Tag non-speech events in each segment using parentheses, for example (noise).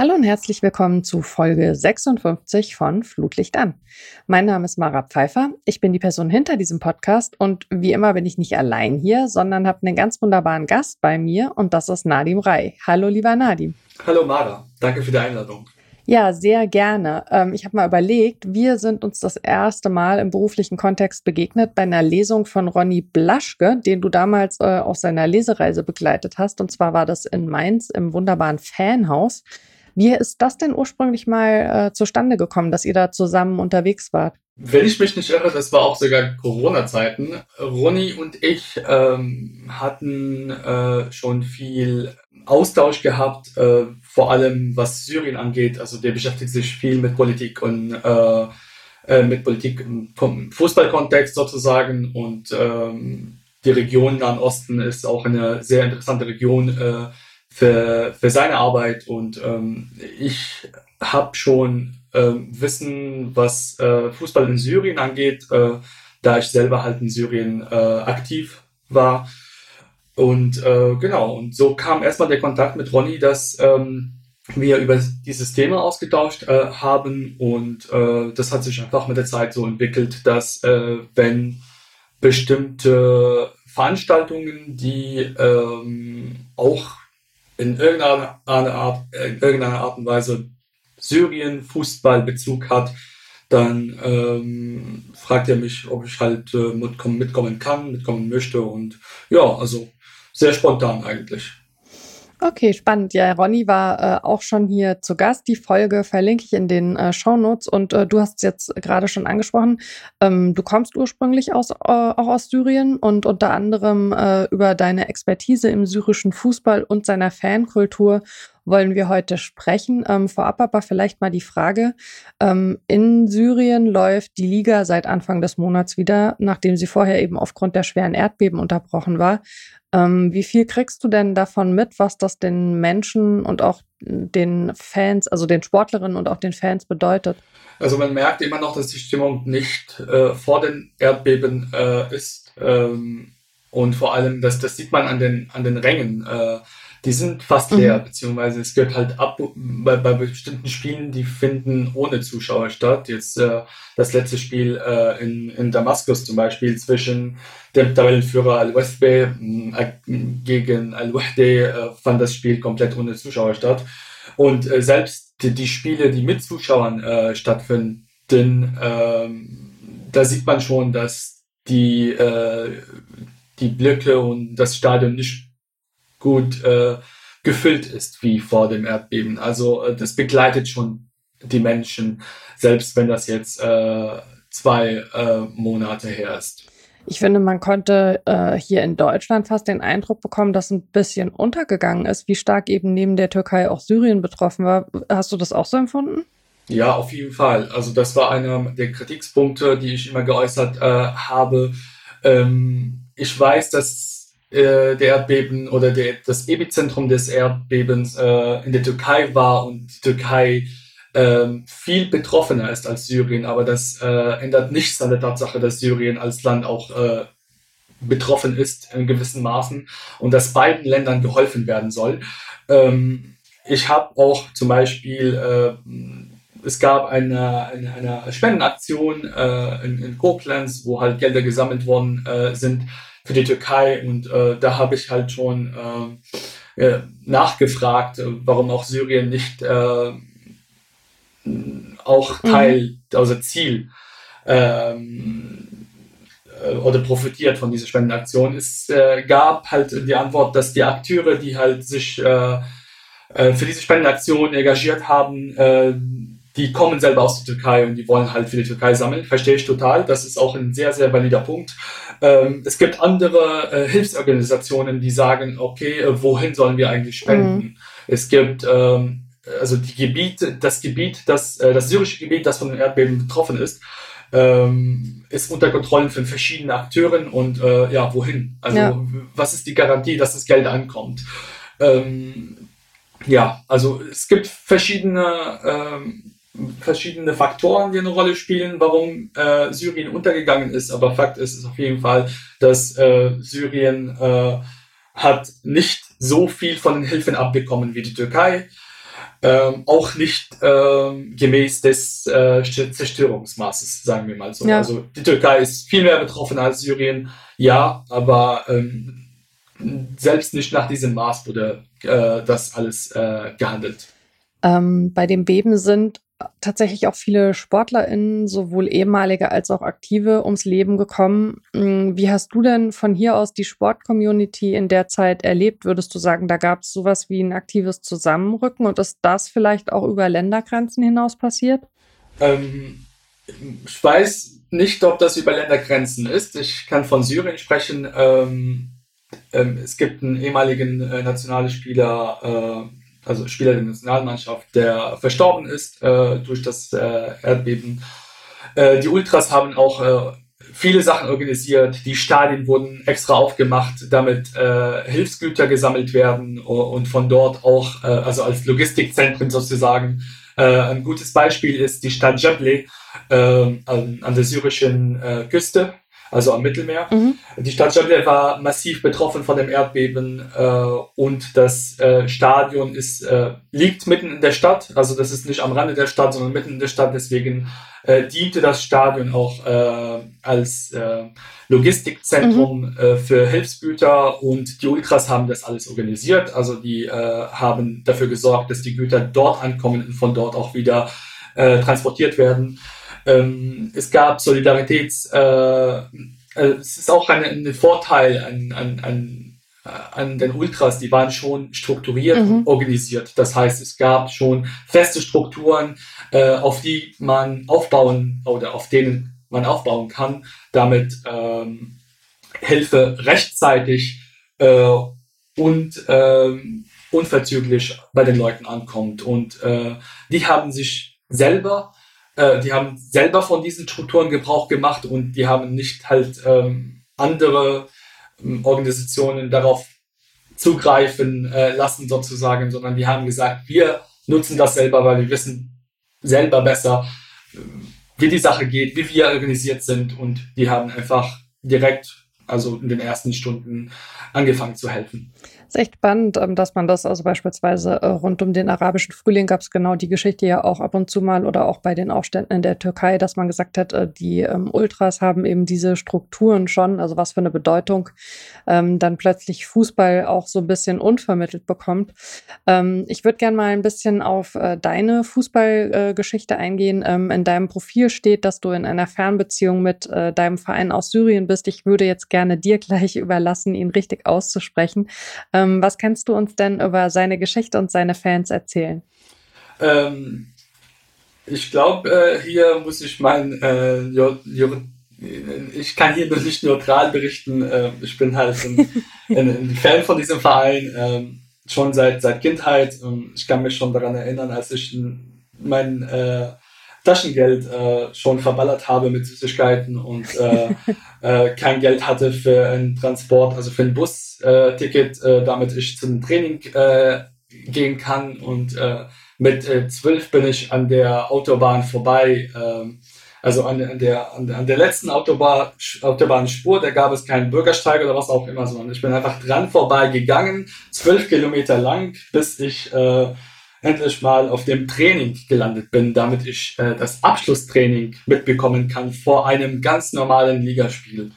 Hallo und herzlich willkommen zu Folge 56 von Flutlicht an. Mein Name ist Mara Pfeiffer. Ich bin die Person hinter diesem Podcast und wie immer bin ich nicht allein hier, sondern habe einen ganz wunderbaren Gast bei mir und das ist Nadim Rai. Hallo lieber Nadim. Hallo Mara, danke für die Einladung. Ja, sehr gerne. Ähm, ich habe mal überlegt, wir sind uns das erste Mal im beruflichen Kontext begegnet bei einer Lesung von Ronny Blaschke, den du damals äh, auf seiner Lesereise begleitet hast. Und zwar war das in Mainz im wunderbaren Fanhaus. Wie ist das denn ursprünglich mal äh, zustande gekommen, dass ihr da zusammen unterwegs wart? Wenn ich mich nicht irre, das war auch sogar Corona-Zeiten. Ronny und ich ähm, hatten äh, schon viel Austausch gehabt, äh, vor allem was Syrien angeht. Also der beschäftigt sich viel mit Politik und äh, äh mit Politik im Fußballkontext sozusagen. Und ähm, die Region Nahen Osten ist auch eine sehr interessante Region äh, für, für seine Arbeit und ähm, ich habe schon äh, Wissen, was äh, Fußball in Syrien angeht, äh, da ich selber halt in Syrien äh, aktiv war. Und äh, genau, und so kam erstmal der Kontakt mit Ronny, dass ähm, wir über dieses Thema ausgetauscht äh, haben und äh, das hat sich einfach mit der Zeit so entwickelt, dass äh, wenn bestimmte Veranstaltungen, die ähm, auch in irgendeiner Art, in irgendeiner Art und Weise Syrien Fußballbezug hat, dann ähm, fragt er mich, ob ich halt äh, mitkommen, mitkommen kann, mitkommen möchte und ja, also sehr spontan eigentlich. Okay, spannend. Ja, Ronny war äh, auch schon hier zu Gast. Die Folge verlinke ich in den äh, Show Notes und äh, du hast es jetzt gerade schon angesprochen. Ähm, du kommst ursprünglich aus, äh, auch aus Syrien und unter anderem äh, über deine Expertise im syrischen Fußball und seiner Fankultur wollen wir heute sprechen. Ähm, vorab aber vielleicht mal die Frage. Ähm, in Syrien läuft die Liga seit Anfang des Monats wieder, nachdem sie vorher eben aufgrund der schweren Erdbeben unterbrochen war. Ähm, wie viel kriegst du denn davon mit, was das den Menschen und auch den Fans, also den Sportlerinnen und auch den Fans bedeutet? Also man merkt immer noch, dass die Stimmung nicht äh, vor den Erdbeben äh, ist. Ähm, und vor allem, das, das sieht man an den, an den Rängen. Äh, die sind fast leer, mhm. beziehungsweise es gibt halt ab bei, bei bestimmten Spielen, die finden ohne Zuschauer statt. Jetzt äh, das letzte Spiel äh, in, in Damaskus zum Beispiel zwischen dem Tabellenführer Al-Westbe äh, gegen Al-Wahde äh, fand das Spiel komplett ohne Zuschauer statt. Und äh, selbst die, die Spiele, die mit Zuschauern äh, stattfinden, äh, da sieht man schon, dass die, äh, die Blöcke und das Stadion nicht gut äh, gefüllt ist wie vor dem Erdbeben. Also äh, das begleitet schon die Menschen, selbst wenn das jetzt äh, zwei äh, Monate her ist. Ich finde, man konnte äh, hier in Deutschland fast den Eindruck bekommen, dass ein bisschen untergegangen ist, wie stark eben neben der Türkei auch Syrien betroffen war. Hast du das auch so empfunden? Ja, auf jeden Fall. Also das war einer der Kritikpunkte, die ich immer geäußert äh, habe. Ähm, ich weiß, dass äh, der Erdbeben oder der, das Epizentrum des Erdbebens äh, in der Türkei war und die Türkei äh, viel betroffener ist als Syrien, aber das äh, ändert nichts an der Tatsache, dass Syrien als Land auch äh, betroffen ist in gewissen Maßen und dass beiden Ländern geholfen werden soll. Ähm, ich habe auch zum Beispiel, es gab eine, eine, eine Spendenaktion äh, in, in Koblenz, wo halt Gelder gesammelt worden äh, sind für die Türkei. Und äh, da habe ich halt schon äh, äh, nachgefragt, warum auch Syrien nicht äh, auch mhm. Teil, mhm. also Ziel ähm, äh, oder profitiert von dieser Spendenaktion. Es äh, gab halt die Antwort, dass die Akteure, die halt sich äh, äh, für diese Spendenaktion engagiert haben, äh, die kommen selber aus der Türkei und die wollen halt für die Türkei sammeln. Verstehe ich total. Das ist auch ein sehr, sehr valider Punkt. Ähm, es gibt andere äh, Hilfsorganisationen, die sagen, okay, äh, wohin sollen wir eigentlich spenden? Mhm. Es gibt ähm, also die Gebiete, das Gebiet, das, äh, das syrische Gebiet, das von den Erdbeben betroffen ist, ähm, ist unter Kontrolle von verschiedenen Akteuren und äh, ja, wohin? Also ja. was ist die Garantie, dass das Geld ankommt? Ähm, ja, also es gibt verschiedene ähm, verschiedene Faktoren, die eine Rolle spielen, warum äh, Syrien untergegangen ist. Aber Fakt ist, ist auf jeden Fall, dass äh, Syrien äh, hat nicht so viel von den Hilfen abbekommen wie die Türkei. ähm, auch nicht ähm, gemäß des äh, Zerstörungsmaßes, sagen wir mal so. Ja. Also die Türkei ist viel mehr betroffen als Syrien, ja, aber ähm, selbst nicht nach diesem Maß wurde äh, das alles äh, gehandelt. Ähm, bei dem Beben sind tatsächlich auch viele SportlerInnen, sowohl ehemalige als auch aktive, ums Leben gekommen. Hm, wie hast du denn von hier aus die Sportcommunity in der Zeit erlebt? Würdest du sagen, da gab es sowas wie ein aktives Zusammenrücken und ist das vielleicht auch über Ländergrenzen hinaus passiert? Ähm, ich weiß nicht, ob das über Ländergrenzen ist. Ich kann von Syrien sprechen. Ähm, ähm, es gibt einen ehemaligen äh, Nationalspieler, äh, also Spieler der Nationalmannschaft, der verstorben ist äh, durch das äh, Erdbeben. Äh, die Ultras haben auch äh, viele Sachen organisiert. Die Stadien wurden extra aufgemacht, damit äh, Hilfsgüter gesammelt werden und von dort auch, äh, also als Logistikzentren sozusagen. Ein gutes Beispiel ist die Stadt Jable an, an der syrischen Küste also am Mittelmeer. Mhm. Die Stadt Jabal war massiv betroffen von dem Erdbeben äh, und das äh, Stadion ist, äh, liegt mitten in der Stadt. Also das ist nicht am Rande der Stadt, sondern mitten in der Stadt. Deswegen äh, diente das Stadion auch äh, als äh, Logistikzentrum mhm. äh, für Hilfsgüter und die Ultras haben das alles organisiert. Also die äh, haben dafür gesorgt, dass die Güter dort ankommen und von dort auch wieder äh, transportiert werden. Ähm, es gab Solidaritäts, äh, äh, es ist auch ein, ein Vorteil an, an, an, an den Ultras, die waren schon strukturiert mhm. und organisiert. Das heißt, es gab schon feste Strukturen, äh, auf die man aufbauen oder auf denen man aufbauen kann, damit ähm, Hilfe rechtzeitig äh, und ähm, unverzüglich bei den Leuten ankommt. Und äh, die haben sich selber äh, die haben selber von diesen Strukturen Gebrauch gemacht und die haben nicht halt ähm, andere ähm, Organisationen darauf zugreifen äh, lassen sozusagen, sondern die haben gesagt, wir nutzen das selber, weil wir wissen selber besser, wie die Sache geht, wie wir organisiert sind und die haben einfach direkt, also in den ersten Stunden angefangen zu helfen ist echt spannend, ähm, dass man das, also beispielsweise äh, rund um den arabischen Frühling gab es genau die Geschichte ja auch ab und zu mal oder auch bei den Aufständen in der Türkei, dass man gesagt hat, äh, die ähm, Ultras haben eben diese Strukturen schon, also was für eine Bedeutung ähm, dann plötzlich Fußball auch so ein bisschen unvermittelt bekommt. ich würde gerne mal ein bisschen auf äh, deine Fußballgeschichte eingehen. in deinem Profil steht, dass du in einer Fernbeziehung mit deinem Verein aus Syrien bist. Ich würde jetzt gerne dir gleich überlassen, ihn richtig auszusprechen. Ähm, was kannst du uns denn über seine Geschichte und seine Fans erzählen? Ähm, ich glaube, äh, hier muss ich mein, äh, ich kann hier nur nicht neutral berichten. Äh, ich bin halt ein, (laughs) ein, ein, Fan von diesem Verein, ähm, schon seit, seit Kindheit. ich kann mich schon daran erinnern, als ich mein äh, Taschengeld äh, schon verballert habe mit Süßigkeiten und äh, (laughs) äh, kein Geld hatte für einen Transport, also für ein Busticket, äh, damit ich zum Training äh, gehen kann. Und äh, mit äh, zwölf bin ich an der Autobahn vorbei, äh, also an, an, der, an, der, an der letzten Autobahn, Autobahnspur, da gab es keinen Bürgersteig oder was auch immer, sondern ich bin einfach dran vorbei gegangen, zwölf Kilometer lang, bis ich äh, endlich mal auf dem Training gelandet bin, damit ich äh, das Abschlusstraining mitbekommen kann vor einem ganz normalen Ligaspiel.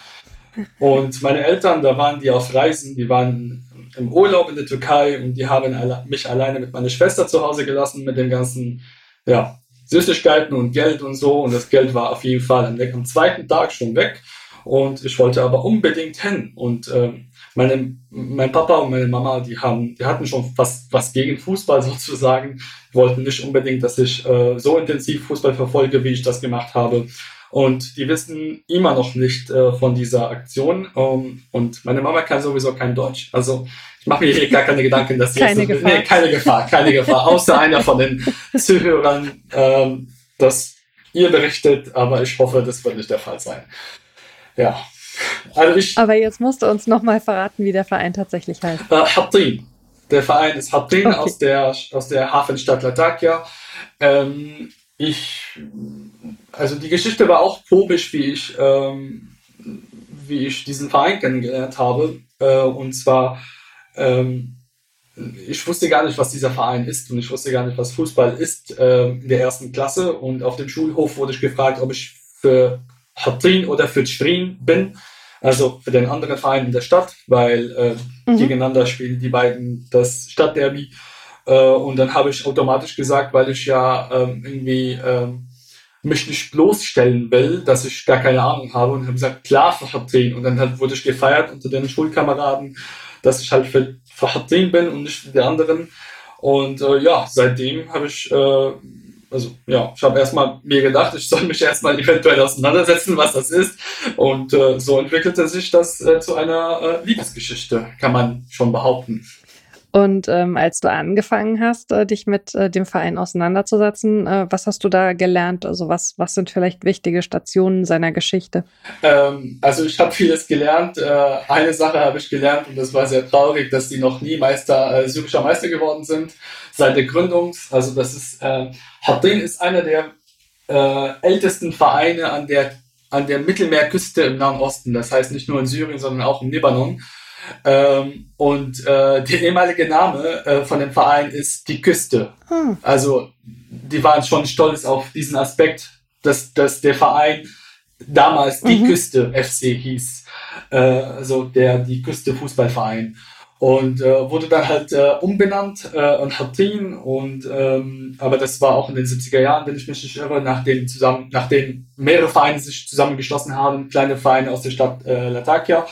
Und meine Eltern, da waren die auf Reisen, die waren im Urlaub in der Türkei und die haben alle, mich alleine mit meiner Schwester zu Hause gelassen mit den ganzen ja, Süßigkeiten und Geld und so. Und das Geld war auf jeden Fall am, am zweiten Tag schon weg. Und ich wollte aber unbedingt hin. Und ähm, meine, mein Papa und meine Mama, die haben, die hatten schon fast was gegen Fußball (laughs) sozusagen, wollten nicht unbedingt, dass ich äh, so intensiv Fußball verfolge, wie ich das gemacht habe. Und die wissen immer noch nicht äh, von dieser Aktion. Ähm, und meine Mama kann sowieso kein Deutsch. Also ich mache mir hier gar keine Gedanken, dass sie keine jetzt, Gefahr. Nee, keine Gefahr, keine Gefahr. Außer einer von den Zuhörern, ähm, das ihr berichtet, aber ich hoffe, das wird nicht der Fall sein. Ja. Also ich, Aber jetzt musst du uns nochmal verraten, wie der Verein tatsächlich heißt. Äh, Hattin. Der Verein ist Hattin okay. aus, der, aus der Hafenstadt Latakia. Ähm, ich, also die Geschichte war auch komisch, wie ich, ähm, wie ich diesen Verein kennengelernt habe. Äh, und zwar, ähm, ich wusste gar nicht, was dieser Verein ist und ich wusste gar nicht, was Fußball ist äh, in der ersten Klasse. Und auf dem Schulhof wurde ich gefragt, ob ich für Hatrin oder für Strin bin, also für den anderen Verein in der Stadt, weil äh, mhm. gegeneinander spielen die beiden das Stadtderby. Äh, und dann habe ich automatisch gesagt, weil ich ja ähm, irgendwie ähm, mich nicht bloßstellen will, dass ich gar keine Ahnung habe und habe gesagt, klar für Hatrin. Und dann halt wurde ich gefeiert unter den Schulkameraden, dass ich halt für Fahrradin bin und nicht wie die anderen. Und äh, ja, seitdem habe ich, äh, also ja, ich habe erstmal mir gedacht, ich soll mich erstmal eventuell auseinandersetzen, was das ist. Und äh, so entwickelte sich das äh, zu einer äh, Liebesgeschichte, kann man schon behaupten. Und ähm, als du angefangen hast, äh, dich mit äh, dem Verein auseinanderzusetzen, äh, was hast du da gelernt? Also was, was sind vielleicht wichtige Stationen seiner Geschichte? Ähm, also ich habe vieles gelernt. Äh, eine Sache habe ich gelernt und das war sehr traurig, dass die noch nie Meister, äh, syrischer Meister geworden sind seit der Gründung. Also das ist, äh, Hatrin ist einer der äh, ältesten Vereine an der an der Mittelmeerküste im Nahen Osten. Das heißt nicht nur in Syrien, sondern auch im Libanon. Ähm, und äh, der ehemalige Name äh, von dem Verein ist die Küste. Hm. Also die waren schon stolz auf diesen Aspekt, dass, dass der Verein damals die mhm. Küste FC hieß. Äh, also der die Küste Fußballverein. Und äh, wurde dann halt äh, umbenannt äh, und Hattin. Und ähm, aber das war auch in den 70er Jahren, wenn ich mich nicht irre, nachdem zusammen, nachdem mehrere Vereine sich zusammengeschlossen haben, kleine Vereine aus der Stadt äh, Latakia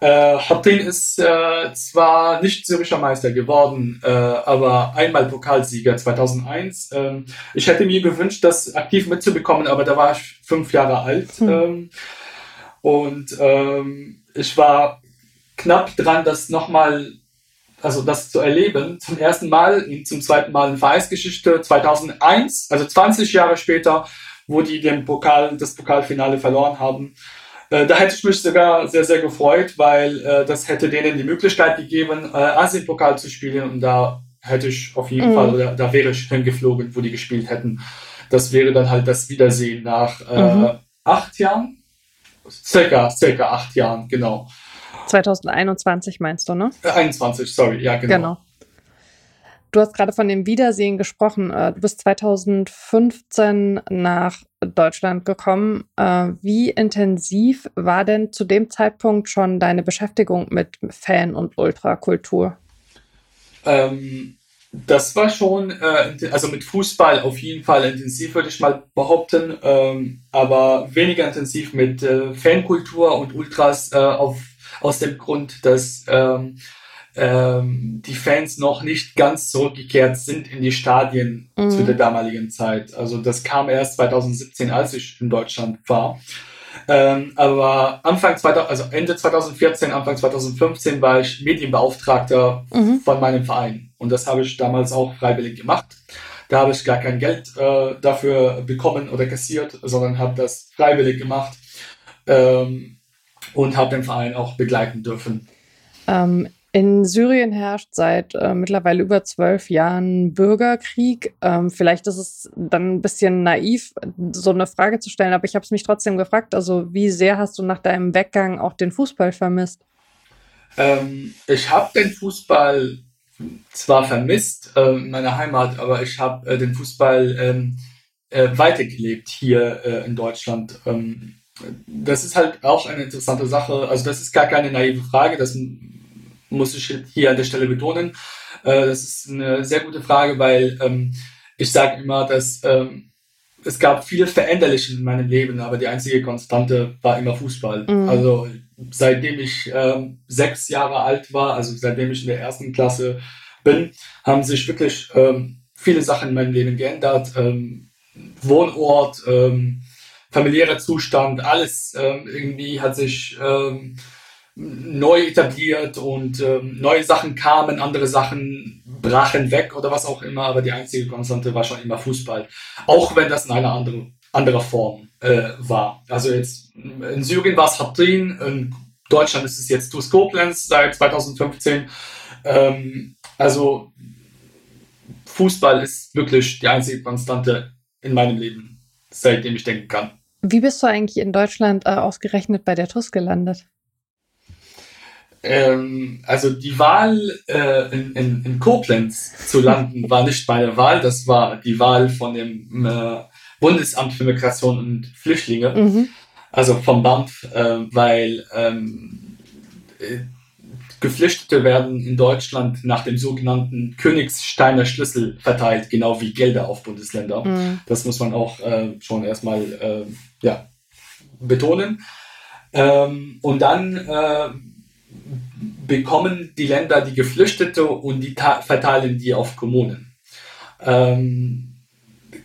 äh, Hattin ist äh, zwar nicht syrischer Meister geworden, äh, aber einmal Pokalsieger 2001. Ähm, ich hätte mir gewünscht, das aktiv mitzubekommen, aber da war ich fünf Jahre alt. Mhm. Ähm, und ähm, ich war knapp dran, das nochmal, also das zu erleben. Zum ersten Mal zum zweiten Mal in Vereinsgeschichte 2001, also 20 Jahre später, wo die den Pokal, das Pokalfinale verloren haben. Äh, da hätte ich mich sogar sehr, sehr gefreut, weil äh, das hätte denen die Möglichkeit gegeben, äh, Asien-Pokal zu spielen und da hätte ich auf jeden mhm. Fall, oder da wäre ich hingeflogen, wo die gespielt hätten. Das wäre dann halt das Wiedersehen nach äh, mhm. acht Jahren? Circa, circa acht Jahren, genau. 2021 meinst du, ne? 21, sorry, ja, genau. Genau. Du hast gerade von dem Wiedersehen gesprochen. Äh, du bist 2015 nach Deutschland gekommen. Äh, wie intensiv war denn zu dem Zeitpunkt schon deine Beschäftigung mit Fan- und Ultrakultur? Ähm, das war schon, äh, also mit Fußball auf jeden Fall intensiv, würde ich mal behaupten, ähm, aber weniger intensiv mit äh, Fankultur und Ultras äh, auf, aus dem Grund, dass ähm, ähm, die Fans noch nicht ganz zurückgekehrt sind in die Stadien mhm. zu der damaligen Zeit. Also das kam erst 2017, als ich in Deutschland war. Ähm, aber Anfang 2000, also Ende 2014, Anfang 2015 war ich Medienbeauftragter mhm. von meinem Verein. Und das habe ich damals auch freiwillig gemacht. Da habe ich gar kein Geld äh, dafür bekommen oder kassiert, sondern habe das freiwillig gemacht ähm, und habe den Verein auch begleiten dürfen. Ähm, in Syrien herrscht seit äh, mittlerweile über zwölf Jahren Bürgerkrieg. Ähm, vielleicht ist es dann ein bisschen naiv, so eine Frage zu stellen, aber ich habe es mich trotzdem gefragt. Also, wie sehr hast du nach deinem Weggang auch den Fußball vermisst? Ähm, ich habe den Fußball zwar vermisst äh, in meiner Heimat, aber ich habe äh, den Fußball ähm, äh, weitergelebt hier äh, in Deutschland. Ähm, das ist halt auch eine interessante Sache. Also, das ist gar keine naive Frage. Das muss ich hier an der Stelle betonen. Äh, das ist eine sehr gute Frage, weil ähm, ich sage immer, dass ähm, es gab viele Veränderliche in meinem Leben, aber die einzige Konstante war immer Fußball. Mhm. Also seitdem ich ähm, sechs Jahre alt war, also seitdem ich in der ersten Klasse bin, haben sich wirklich ähm, viele Sachen in meinem Leben geändert. Ähm, Wohnort, ähm, familiärer Zustand, alles ähm, irgendwie hat sich ähm, neu etabliert und ähm, neue Sachen kamen, andere Sachen brachen weg oder was auch immer, aber die einzige Konstante war schon immer Fußball. Auch wenn das in einer anderen anderer Form äh, war. Also jetzt in Syrien war es Hatrin, in Deutschland ist es jetzt TuS Koblenz seit 2015. Ähm, also Fußball ist wirklich die einzige Konstante in meinem Leben, seitdem ich denken kann. Wie bist du eigentlich in Deutschland äh, ausgerechnet bei der TUS gelandet? Ähm, also die Wahl äh, in, in, in Koblenz zu landen war nicht meine Wahl, das war die Wahl von dem äh, Bundesamt für Migration und Flüchtlinge, mhm. also vom BAMF, äh, weil ähm, äh, Geflüchtete werden in Deutschland nach dem sogenannten Königssteiner Schlüssel verteilt, genau wie Gelder auf Bundesländer. Mhm. Das muss man auch äh, schon erstmal äh, ja, betonen. Ähm, und dann bekommen die Länder die Geflüchtete und die verteilen die auf Kommunen. Ähm,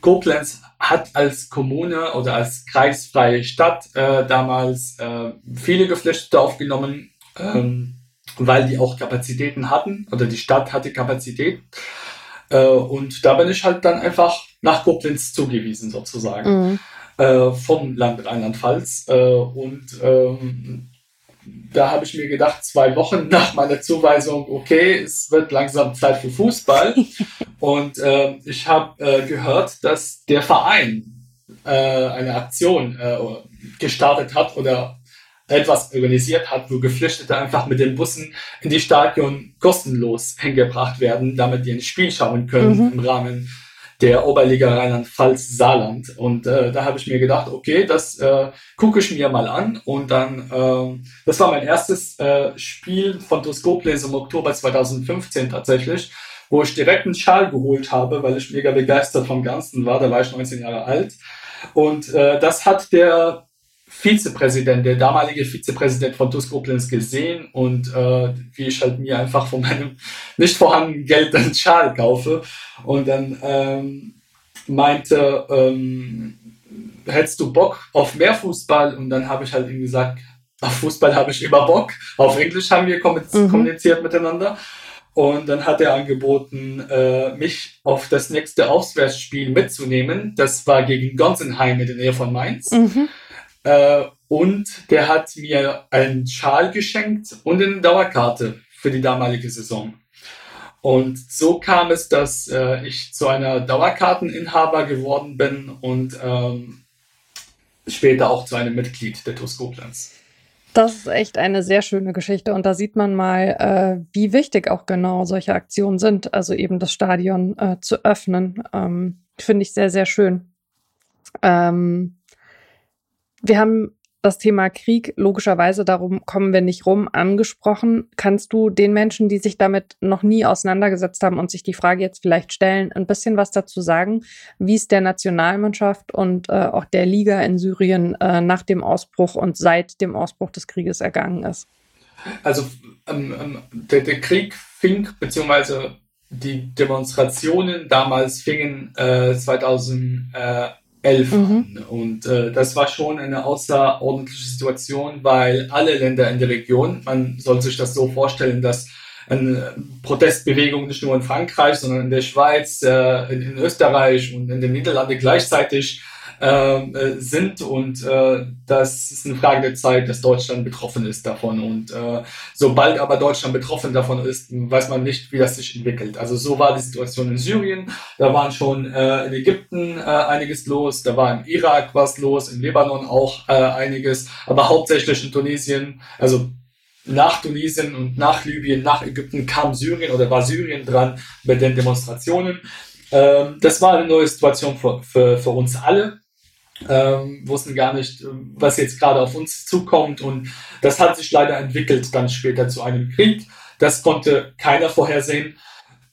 Koblenz hat als Kommune oder als kreisfreie Stadt äh, damals äh, viele Geflüchtete aufgenommen. Ähm, weil die auch Kapazitäten hatten oder die Stadt hatte Kapazität. Äh, und da bin ich halt dann einfach nach Koblenz zugewiesen sozusagen mhm. äh, vom Land Rheinland-Pfalz. Äh, und ähm, da habe ich mir gedacht, zwei Wochen nach meiner Zuweisung, okay, es wird langsam Zeit für Fußball. (laughs) und äh, ich habe äh, gehört, dass der Verein äh, eine Aktion äh, gestartet hat oder etwas organisiert hat, wo Geflüchtete einfach mit den Bussen in die Stadion kostenlos hingebracht werden, damit die ein Spiel schauen können mhm. im Rahmen der Oberliga Rheinland-Pfalz Saarland. Und äh, da habe ich mir gedacht, okay, das äh, gucke ich mir mal an. Und dann, äh, das war mein erstes äh, Spiel von Toskoples im Oktober 2015 tatsächlich, wo ich direkt einen Schal geholt habe, weil ich mega begeistert vom Ganzen war. Da war ich 19 Jahre alt. Und äh, das hat der Vizepräsident, der damalige Vizepräsident von TUS Koblenz gesehen und äh, wie ich halt mir einfach von meinem (laughs) nicht vorhandenen Geld einen Schal kaufe und dann ähm, meinte, ähm, hättest du Bock auf mehr Fußball? Und dann habe ich halt ihm gesagt, auf Fußball habe ich immer Bock. Auf Englisch haben wir mhm. kommuniziert mhm. miteinander. Und dann hat er angeboten, äh, mich auf das nächste Auswärtsspiel mitzunehmen. Das war gegen Gonsenheim in der Nähe von Mainz. Mhm. Äh, und der hat mir einen Schal geschenkt und eine Dauerkarte für die damalige Saison. Und so kam es, dass äh, ich zu einer Dauerkarteninhaber geworden bin und ähm, später auch zu einem Mitglied der TuS. Das ist echt eine sehr schöne Geschichte und da sieht man mal, äh, wie wichtig auch genau solche Aktionen sind, also eben das Stadion äh, zu öffnen. Ähm, Finde ich sehr, sehr schön. Ähm, wir haben das Thema Krieg logischerweise, darum kommen wir nicht rum, angesprochen. Kannst du den Menschen, die sich damit noch nie auseinandergesetzt haben und sich die Frage jetzt vielleicht stellen, ein bisschen was dazu sagen, wie es der Nationalmannschaft und äh, auch der Liga in Syrien äh, nach dem Ausbruch und seit dem Ausbruch des Krieges ergangen ist? Also ähm, ähm der, der, Krieg fing, beziehungsweise die Demonstrationen damals fingen äh, 2000. Äh, elf mhm. Und äh, das war schon eine außerordentliche Situation, weil alle Länder in der Region, man soll sich das so vorstellen, dass eine Protestbewegung nicht nur in Frankreich, sondern in der Schweiz, äh, in, in Österreich und in den Niederlanden gleichzeitig äh, sind und äh, das ist eine Frage der Zeit, dass Deutschland betroffen ist davon und äh, sobald aber Deutschland betroffen davon ist, weiß man nicht, wie das sich entwickelt. Also so war die Situation in Syrien, da waren schon äh, in Ägypten äh, einiges los, da war im Irak was los, in Libanon auch äh, einiges, aber hauptsächlich in Tunesien, also nach Tunesien und nach Libyen, nach Ägypten kam Syrien oder war Syrien dran mit den Demonstrationen. Ähm, das war eine neue Situation für, für, für uns alle ähm, wussten gar nicht, ähm, was jetzt gerade auf uns zukommt. Und das hat sich leider entwickelt dann später zu einem Krieg. Das konnte keiner vorhersehen.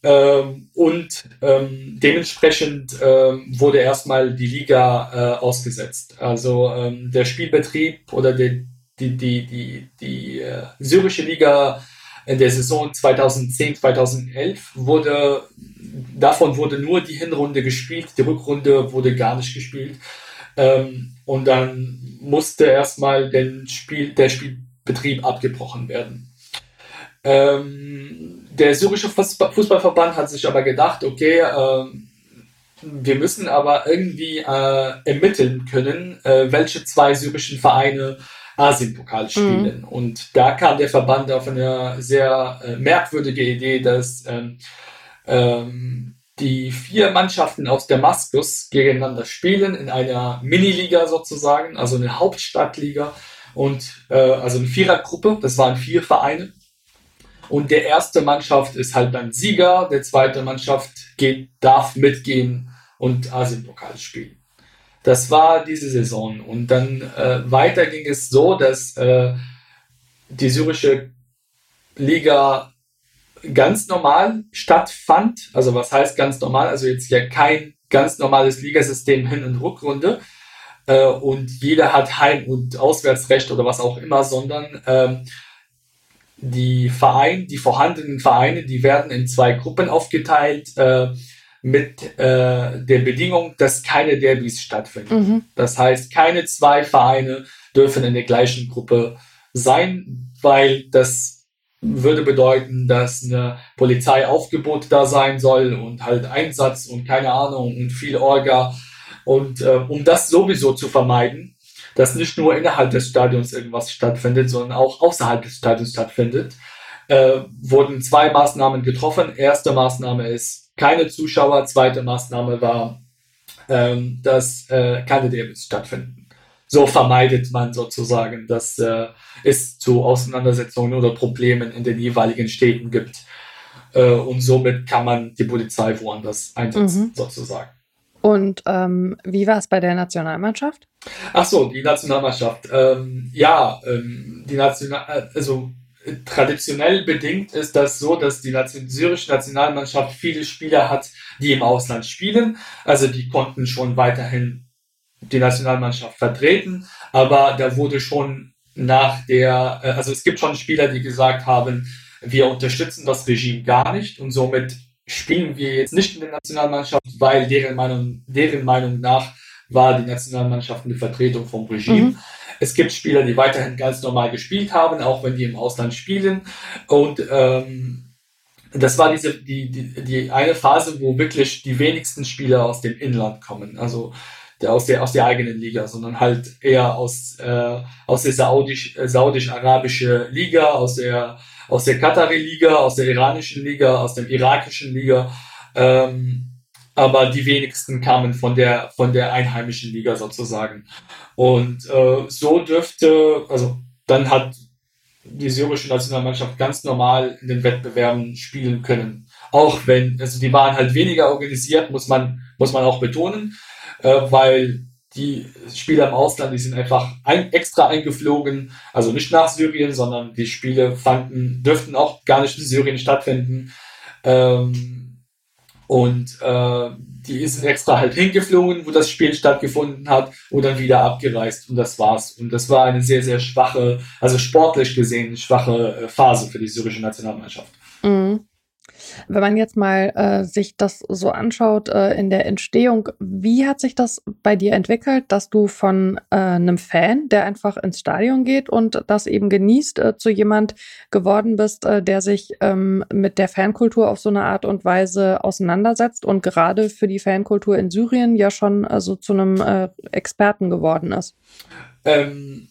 Ähm, und ähm, dementsprechend ähm, wurde erstmal die Liga äh, ausgesetzt. Also ähm, der Spielbetrieb oder die, die, die, die, die äh, syrische Liga in der Saison 2010, 2011 wurde, davon wurde nur die Hinrunde gespielt, die Rückrunde wurde gar nicht gespielt. Ähm, und dann musste erstmal Spiel, der Spielbetrieb abgebrochen werden. Ähm, der syrische Fußballverband hat sich aber gedacht, okay, äh, wir müssen aber irgendwie äh, ermitteln können, äh, welche zwei syrischen Vereine Asienpokal mhm. spielen. Mhm. Und da kam der Verband auf eine sehr äh, merkwürdige Idee, dass ähm, ähm, die vier Mannschaften aus Damaskus gegeneinander spielen in einer Miniliga sozusagen, also eine Hauptstadtliga und äh, also eine Vierergruppe. Das waren vier Vereine Und der erste Mannschaft ist halt dann Sieger, der zweite Mannschaft geht, darf mitgehen und Asienpokal spielen. Das war diese Saison. Und dann äh, weiter ging es so, dass äh, die syrische Liga ganz normal stattfand. Also was heißt ganz normal? Also jetzt ja kein ganz normales Ligasystem Hin- und Rückrunde. Äh, und jeder hat Heim- und Auswärtsrecht oder was auch immer, sondern ähm, die Vereine, die vorhandenen Vereine, die werden in zwei Gruppen aufgeteilt. Äh, mit äh, der Bedingung, dass keine Derbys stattfinden. Mhm. Das heißt, keine zwei Vereine dürfen in der gleichen Gruppe sein, weil das würde bedeuten, dass eine Polizeiaufgebot da sein soll und halt Einsatz und keine Ahnung und viel Orga. Und äh, um das sowieso zu vermeiden, dass nicht nur innerhalb des Stadions irgendwas stattfindet, sondern auch außerhalb des Stadions stattfindet, äh, wurden zwei Maßnahmen getroffen. Erste Maßnahme ist keine Zuschauer. Zweite Maßnahme war, ähm, dass äh, keine Derbys stattfinden. So vermeidet man sozusagen, dass äh, es zu Auseinandersetzungen oder Problemen in den jeweiligen Städten gibt. Äh, und somit kann man die Polizei woanders einsetzen, mhm. sozusagen. Und ähm, wie war es bei der Nationalmannschaft? Ach so, die Nationalmannschaft. Ähm, ja, ähm, die National, also traditionell bedingt ist das so, dass die Nation syrische Nationalmannschaft viele Spieler hat, die im Ausland spielen. Also die konnten schon weiterhin die Nationalmannschaft vertreten, aber da wurde schon nach der, äh, also es gibt schon Spieler, die gesagt haben, wir unterstützen das Regime gar nicht und somit spielen wir jetzt nicht in der Nationalmannschaft, weil deren Meinung, deren Meinung nach war die Nationalmannschaft eine Vertretung vom Regime. Mhm. Es gibt Spieler, die weiterhin ganz normal gespielt haben, auch wenn die im Ausland spielen. Und ähm, das war diese die, die, die eine Phase, wo wirklich die wenigsten Spieler aus dem Inland kommen. Also aus der aus der eigenen Liga, sondern halt eher aus äh, aus der saudisch saudisch-arabische Liga, aus der aus der Katari-Liga, aus der iranischen Liga, aus dem irakischen Liga. Ähm, aber die wenigsten kamen von der, von der einheimischen Liga sozusagen. Und äh, so dürfte, also dann hat die syrische Nationalmannschaft ganz normal in den Wettbewerben spielen können. Auch wenn, also die waren halt weniger organisiert, muss man, muss man auch betonen, äh, weil die Spieler im Ausland, die sind einfach ein, extra eingeflogen, also nicht nach Syrien, sondern die Spiele fanden, dürften auch gar nicht in Syrien stattfinden. Ähm, und äh, die ist extra halt hingeflogen, wo das Spiel stattgefunden hat und dann wieder abgereist und das war's. Und das war eine sehr, sehr schwache, also sportlich gesehen schwache äh, Phase für die syrische Nationalmannschaft. Mhm. Wenn man jetzt mal äh, sich das so anschaut äh, in der Entstehung, wie hat sich das bei dir entwickelt, dass du von äh, einem Fan, der einfach ins Stadion geht und das eben genießt, äh, zu jemand geworden bist, äh, der sich ähm, mit der Fankultur auf so eine Art und Weise auseinandersetzt und gerade für die Fankultur in Syrien ja schon also zu einem Experten geworden ist? Ähm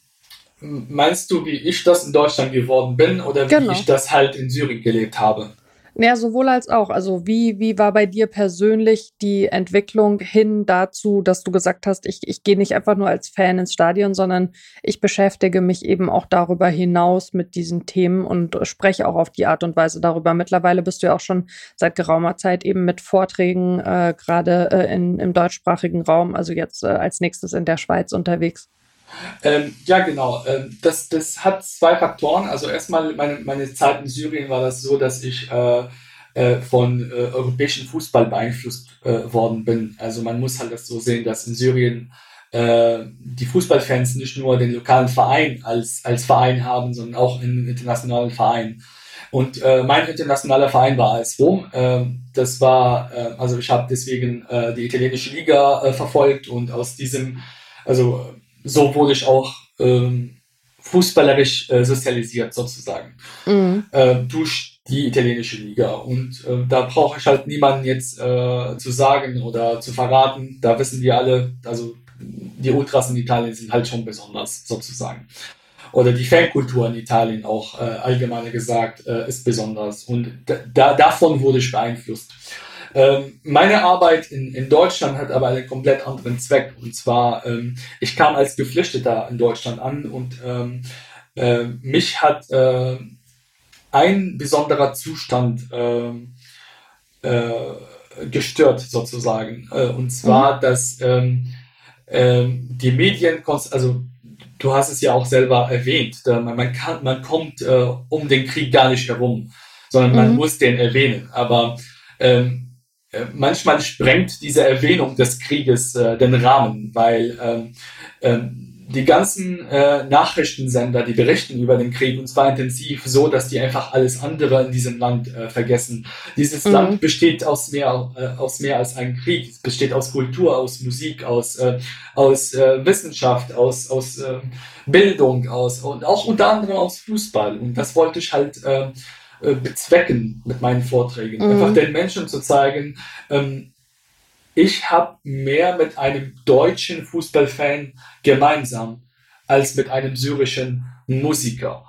Meinst du, wie ich das in Deutschland geworden bin oder genau. wie ich das halt in Syrien gelebt habe? Ja, sowohl als auch. Also wie, wie war bei dir persönlich die Entwicklung hin dazu, dass du gesagt hast, ich, ich gehe nicht einfach nur als Fan ins Stadion, sondern ich beschäftige mich eben auch darüber hinaus mit diesen Themen und spreche auch auf die Art und Weise darüber. Mittlerweile bist du ja auch schon seit geraumer Zeit eben mit Vorträgen äh, gerade äh, in, im deutschsprachigen Raum, also jetzt äh, als nächstes in der Schweiz unterwegs. Ähm, ja, genau. Ähm, das, das hat zwei Faktoren. Also erstmal meine, meine Zeit in Syrien war das so, dass ich äh, äh, von äh, europäischem Fußball beeinflusst äh, worden bin. Also man muss halt das so sehen, dass in Syrien äh, die Fußballfans nicht nur den lokalen Verein als, als Verein haben, sondern auch einen internationalen Verein. Und äh, mein internationaler Verein war AS Rom. Äh, das war, äh, also ich habe deswegen äh, die italienische Liga äh, verfolgt und aus diesem, also so wurde ich auch ähm, fußballerisch äh, sozialisiert sozusagen mhm. äh, durch die italienische Liga. Und äh, da brauche ich halt niemanden jetzt äh, zu sagen oder zu verraten. Da wissen wir alle, also die Ultras in Italien sind halt schon besonders sozusagen. Oder die Fankultur in Italien auch äh, allgemein gesagt äh, ist besonders. Und da, davon wurde ich beeinflusst. Ähm, meine Arbeit in, in Deutschland hat aber einen komplett anderen Zweck. Und zwar, ähm, ich kam als Geflüchteter in Deutschland an und ähm, äh, mich hat äh, ein besonderer Zustand äh, äh, gestört sozusagen. Äh, und zwar, mhm. dass ähm, ähm, die Medien, also du hast es ja auch selber erwähnt, man, man, kann, man kommt äh, um den Krieg gar nicht herum, sondern man mhm. muss den erwähnen. Aber ähm, äh, manchmal sprengt diese Erwähnung des Krieges äh, den Rahmen, weil ähm, ähm, die ganzen äh, Nachrichtensender, die berichten über den Krieg und zwar intensiv, so dass die einfach alles andere in diesem Land äh, vergessen. Dieses mhm. Land besteht aus mehr, äh, aus mehr als einem Krieg. Es besteht aus Kultur, aus Musik, aus, äh, aus äh, Wissenschaft, aus, aus äh, Bildung, aus und auch unter anderem aus Fußball. Und das wollte ich halt äh, äh bezwecken mit meinen Vorträgen. Mhm. Einfach den Menschen zu zeigen, ähm, ich habe mehr mit einem deutschen Fußballfan gemeinsam als mit einem syrischen Musiker.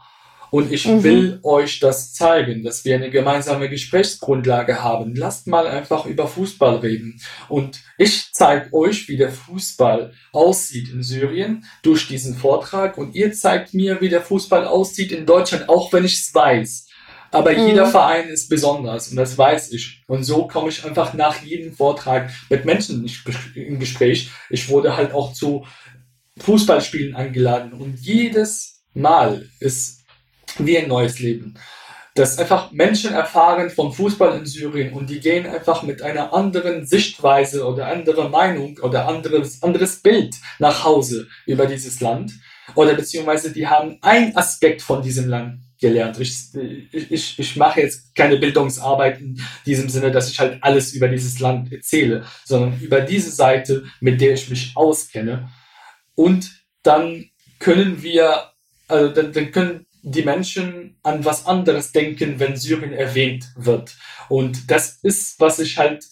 Und ich mhm. will euch das zeigen, dass wir eine gemeinsame Gesprächsgrundlage haben. Lasst mal einfach über Fußball reden. Und ich zeige euch, wie der Fußball aussieht in Syrien durch diesen Vortrag. Und ihr zeigt mir, wie der Fußball aussieht in Deutschland, auch wenn ich es weiß. Aber mhm. jeder Verein ist besonders und das weiß ich. Und so komme ich einfach nach jedem Vortrag mit Menschen in Gespräch. Ich wurde halt auch zu Fußballspielen eingeladen und jedes Mal ist wie ein neues Leben. Dass einfach Menschen erfahren vom Fußball in Syrien und die gehen einfach mit einer anderen Sichtweise oder anderer Meinung oder anderes, anderes Bild nach Hause über dieses Land. Oder beziehungsweise die haben ein Aspekt von diesem Land gelernt. Ich, ich, ich mache jetzt keine Bildungsarbeit in diesem Sinne, dass ich halt alles über dieses Land erzähle, sondern über diese Seite, mit der ich mich auskenne. Und dann können wir, also dann, dann können die Menschen an was anderes denken, wenn Syrien erwähnt wird. Und das ist, was ich halt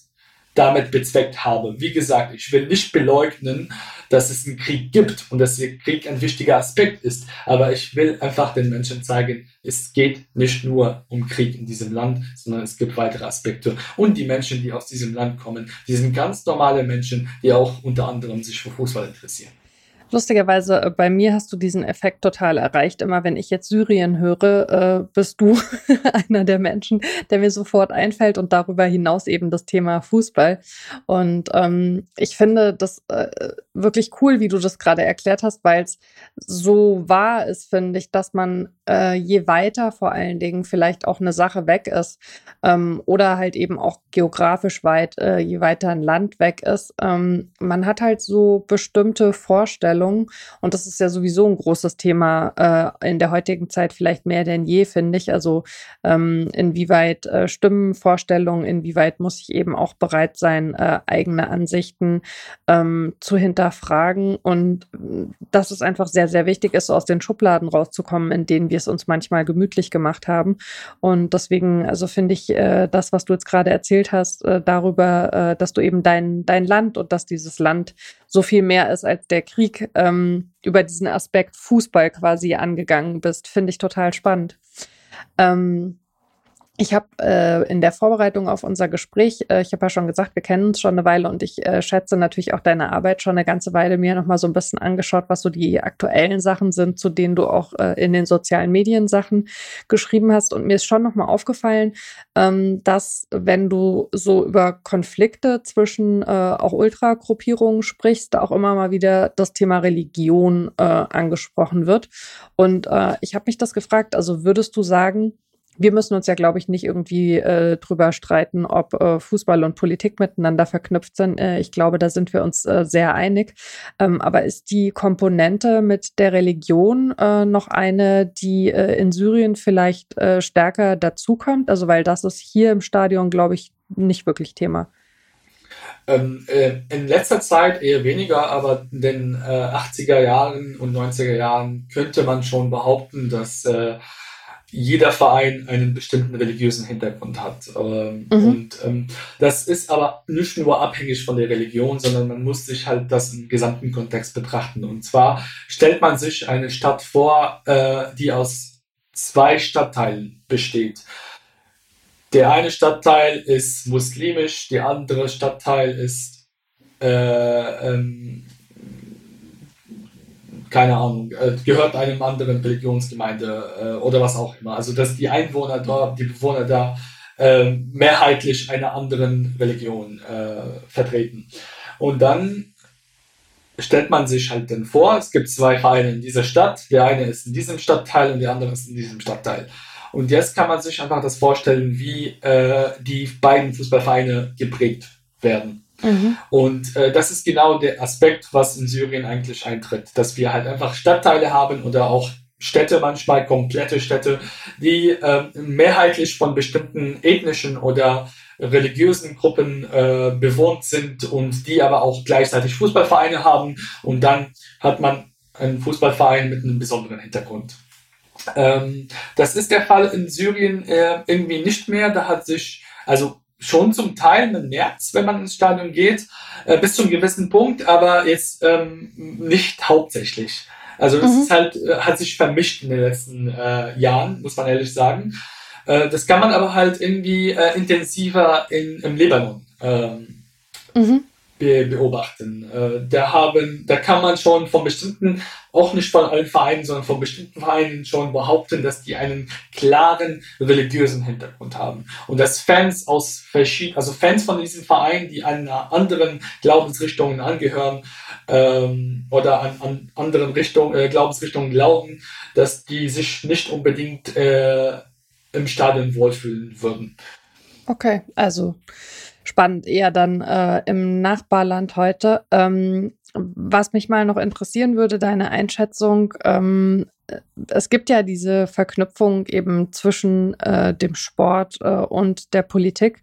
damit bezweckt habe. Wie gesagt, ich will nicht beleugnen, dass es einen Krieg gibt und dass der Krieg ein wichtiger Aspekt ist. Aber ich will einfach den Menschen zeigen, es geht nicht nur um Krieg in diesem Land, sondern es gibt weitere Aspekte. Und die Menschen, die aus diesem Land kommen, die sind ganz normale Menschen, die auch unter anderem sich für Fußball interessieren. Lustigerweise, äh, bei mir hast du diesen Effekt total erreicht. Immer wenn ich jetzt Syrien höre, äh, bist du (laughs) einer der Menschen, der mir sofort einfällt und darüber hinaus eben das Thema Fußball. Und ähm, ich finde das äh, wirklich cool, wie du das gerade erklärt hast, weil es so wahr ist, finde ich, dass man äh, je weiter vor allen Dingen vielleicht auch eine Sache weg ist ähm, oder halt eben auch geografisch weit, äh, je weiter ein Land weg ist, ähm, man hat halt so bestimmte Vorstellungen und das ist ja sowieso ein großes Thema äh, in der heutigen Zeit vielleicht mehr denn je, finde ich. Also ähm, inwieweit äh, stimmen Vorstellungen, inwieweit muss ich eben auch bereit sein, äh, eigene Ansichten ähm, zu hinterfragen und äh, dass es einfach sehr, sehr wichtig ist, aus den Schubladen rauszukommen, in denen wir es uns manchmal gemütlich gemacht haben. Und deswegen, also finde ich äh, das, was du jetzt gerade erzählt hast, äh, darüber, äh, dass du eben dein, dein Land und dass dieses Land so viel mehr ist als der Krieg, ähm, über diesen Aspekt Fußball quasi angegangen bist, finde ich total spannend. Ähm, ich habe äh, in der Vorbereitung auf unser Gespräch, äh, ich habe ja schon gesagt, wir kennen uns schon eine Weile und ich äh, schätze natürlich auch deine Arbeit schon eine ganze Weile mir nochmal so ein bisschen angeschaut, was so die aktuellen Sachen sind, zu denen du auch äh, in den sozialen Medien Sachen geschrieben hast. Und mir ist schon nochmal aufgefallen, ähm, dass wenn du so über Konflikte zwischen äh, auch Ultragruppierungen sprichst, da auch immer mal wieder das Thema Religion äh, angesprochen wird. Und äh, ich habe mich das gefragt, also würdest du sagen, wir müssen uns ja, glaube ich, nicht irgendwie äh, drüber streiten, ob äh, Fußball und Politik miteinander verknüpft sind. Äh, ich glaube, da sind wir uns äh, sehr einig. Ähm, aber ist die Komponente mit der Religion äh, noch eine, die äh, in Syrien vielleicht stärker dazukommt? Also, weil das ist hier im Stadion, glaube ich, nicht wirklich Thema. Ähm, äh, in letzter Zeit eher weniger, aber in den äh, 80er Jahren und 90er Jahren könnte man schon behaupten, dass äh, jeder Verein einen bestimmten religiösen Hintergrund hat. Ähm, mhm. Und ähm, das ist aber nicht nur abhängig von der Religion, sondern man muss sich halt das im gesamten Kontext betrachten. Und zwar stellt man sich eine Stadt vor, äh, die aus zwei Stadtteilen besteht. Der eine Stadtteil ist muslimisch, der andere Stadtteil ist äh, ähm, keine Ahnung, äh, gehört einem anderen Religionsgemeinde äh, oder was auch immer. Also dass die Einwohner dort, die Bewohner da äh, mehrheitlich einer anderen Religion äh, vertreten. Und dann stellt man sich halt dann vor, es gibt zwei Vereine in dieser Stadt, der eine ist in diesem Stadtteil und der andere ist in diesem Stadtteil. Und jetzt kann man sich einfach das vorstellen, wie äh, die beiden Fußballvereine geprägt werden. Mhm. Und äh, das ist genau der Aspekt, was in Syrien eigentlich eintritt, dass wir halt einfach Stadtteile haben oder auch Städte manchmal, komplette Städte, die äh, mehrheitlich von bestimmten ethnischen oder religiösen Gruppen äh, bewohnt sind und die aber auch gleichzeitig Fußballvereine haben und dann hat man einen Fußballverein mit einem besonderen Hintergrund. Ähm, das ist der Fall in Syrien äh, irgendwie nicht mehr. Da hat sich, also schon zum Teil im März, wenn man ins Stadion geht, äh, bis zu einem gewissen Punkt, aber jetzt ähm, nicht hauptsächlich. Also das mhm. ist halt, äh, hat sich vermischt in den letzten äh, Jahren, muss man ehrlich sagen. Äh, das kann man aber halt irgendwie äh, intensiver in, im Libanon ähm, mhm. Be beobachten. Äh, da haben, da kann man schon von bestimmten, auch nicht von allen Vereinen, sondern von bestimmten Vereinen schon behaupten, dass die einen klaren religiösen Hintergrund haben. Und dass Fans aus verschiedenen, also Fans von diesen Vereinen, die einer anderen Glaubensrichtungen angehören ähm, oder an, an anderen Richtung, äh, Glaubensrichtungen glauben, dass die sich nicht unbedingt äh, im Stadion wohlfühlen würden. Okay, also spannend eher dann äh, im Nachbarland heute. Ähm, was mich mal noch interessieren würde, deine Einschätzung. Ähm, es gibt ja diese Verknüpfung eben zwischen äh, dem Sport äh, und der Politik.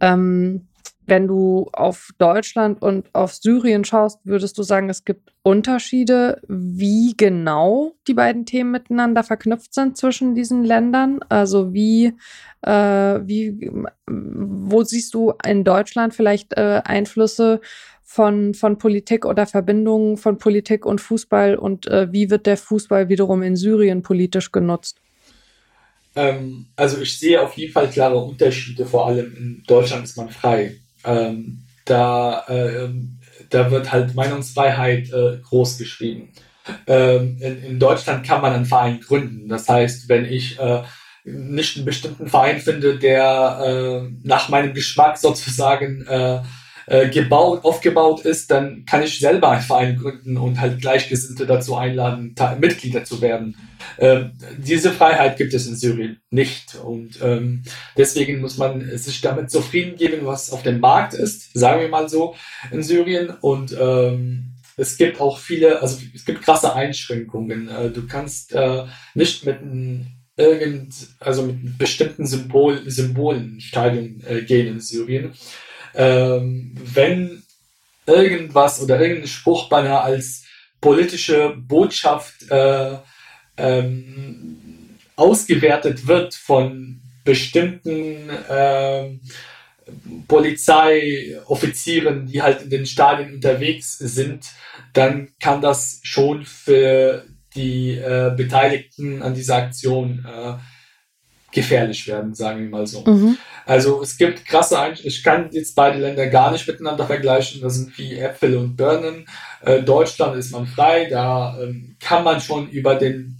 Ähm, wenn du auf Deutschland und auf Syrien schaust, würdest du sagen, es gibt Unterschiede, wie genau die beiden Themen miteinander verknüpft sind zwischen diesen Ländern? Also wie, äh, wie, wo siehst du in Deutschland vielleicht äh, Einflüsse von, von Politik oder Verbindungen von Politik und Fußball und äh, wie wird der Fußball wiederum in Syrien politisch genutzt? Ähm, also ich sehe auf jeden Fall klare Unterschiede, vor allem in Deutschland ist man frei ähm, da, äh, da wird halt Meinungsfreiheit äh, groß geschrieben. Ähm, in, in, Deutschland kann man einen Verein gründen. Das heißt, wenn ich äh, nicht einen bestimmten Verein finde, der äh, nach meinem Geschmack sozusagen äh, gebaut, aufgebaut ist, dann kann ich selber einen Verein gründen und halt Gleichgesinnte dazu einladen, Mitglieder zu werden. Ähm, diese Freiheit gibt es in Syrien nicht. Und ähm, deswegen muss man sich damit zufrieden geben, was auf dem Markt ist, sagen wir mal so, in Syrien. Und ähm, es gibt auch viele, also es gibt krasse Einschränkungen. Äh, du kannst äh, nicht mit einem irgend, also mit bestimmten Symbol, Symbolen Stadion äh, gehen in Syrien ähm, wenn irgendwas oder irgendein Spruchbanner als politische Botschaft äh, ähm, ausgewertet wird von bestimmten äh, Polizeioffizieren, die halt in den Stadien unterwegs sind, dann kann das schon für die äh, Beteiligten an dieser Aktion äh, gefährlich werden, sagen wir mal so. Mhm. Also es gibt krasse Einstellungen. Ich kann jetzt beide Länder gar nicht miteinander vergleichen. Das sind wie Äpfel und Birnen. Äh, Deutschland ist man frei. Da ähm, kann man schon über den,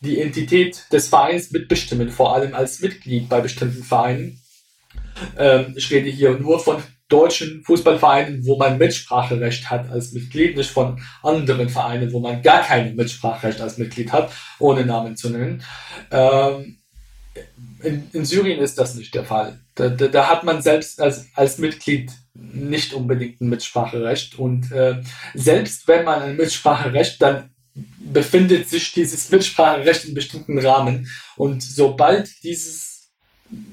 die Entität des Vereins mitbestimmen, vor allem als Mitglied bei bestimmten Vereinen. Ähm, ich rede hier nur von deutschen Fußballvereinen, wo man Mitspracherecht hat als Mitglied, nicht von anderen Vereinen, wo man gar kein Mitspracherecht als Mitglied hat, ohne Namen zu nennen. Ähm, in, in Syrien ist das nicht der Fall. Da, da, da hat man selbst als, als Mitglied nicht unbedingt ein Mitspracherecht. Und äh, selbst wenn man ein Mitspracherecht, dann befindet sich dieses Mitspracherecht in bestimmten Rahmen. Und sobald dieses,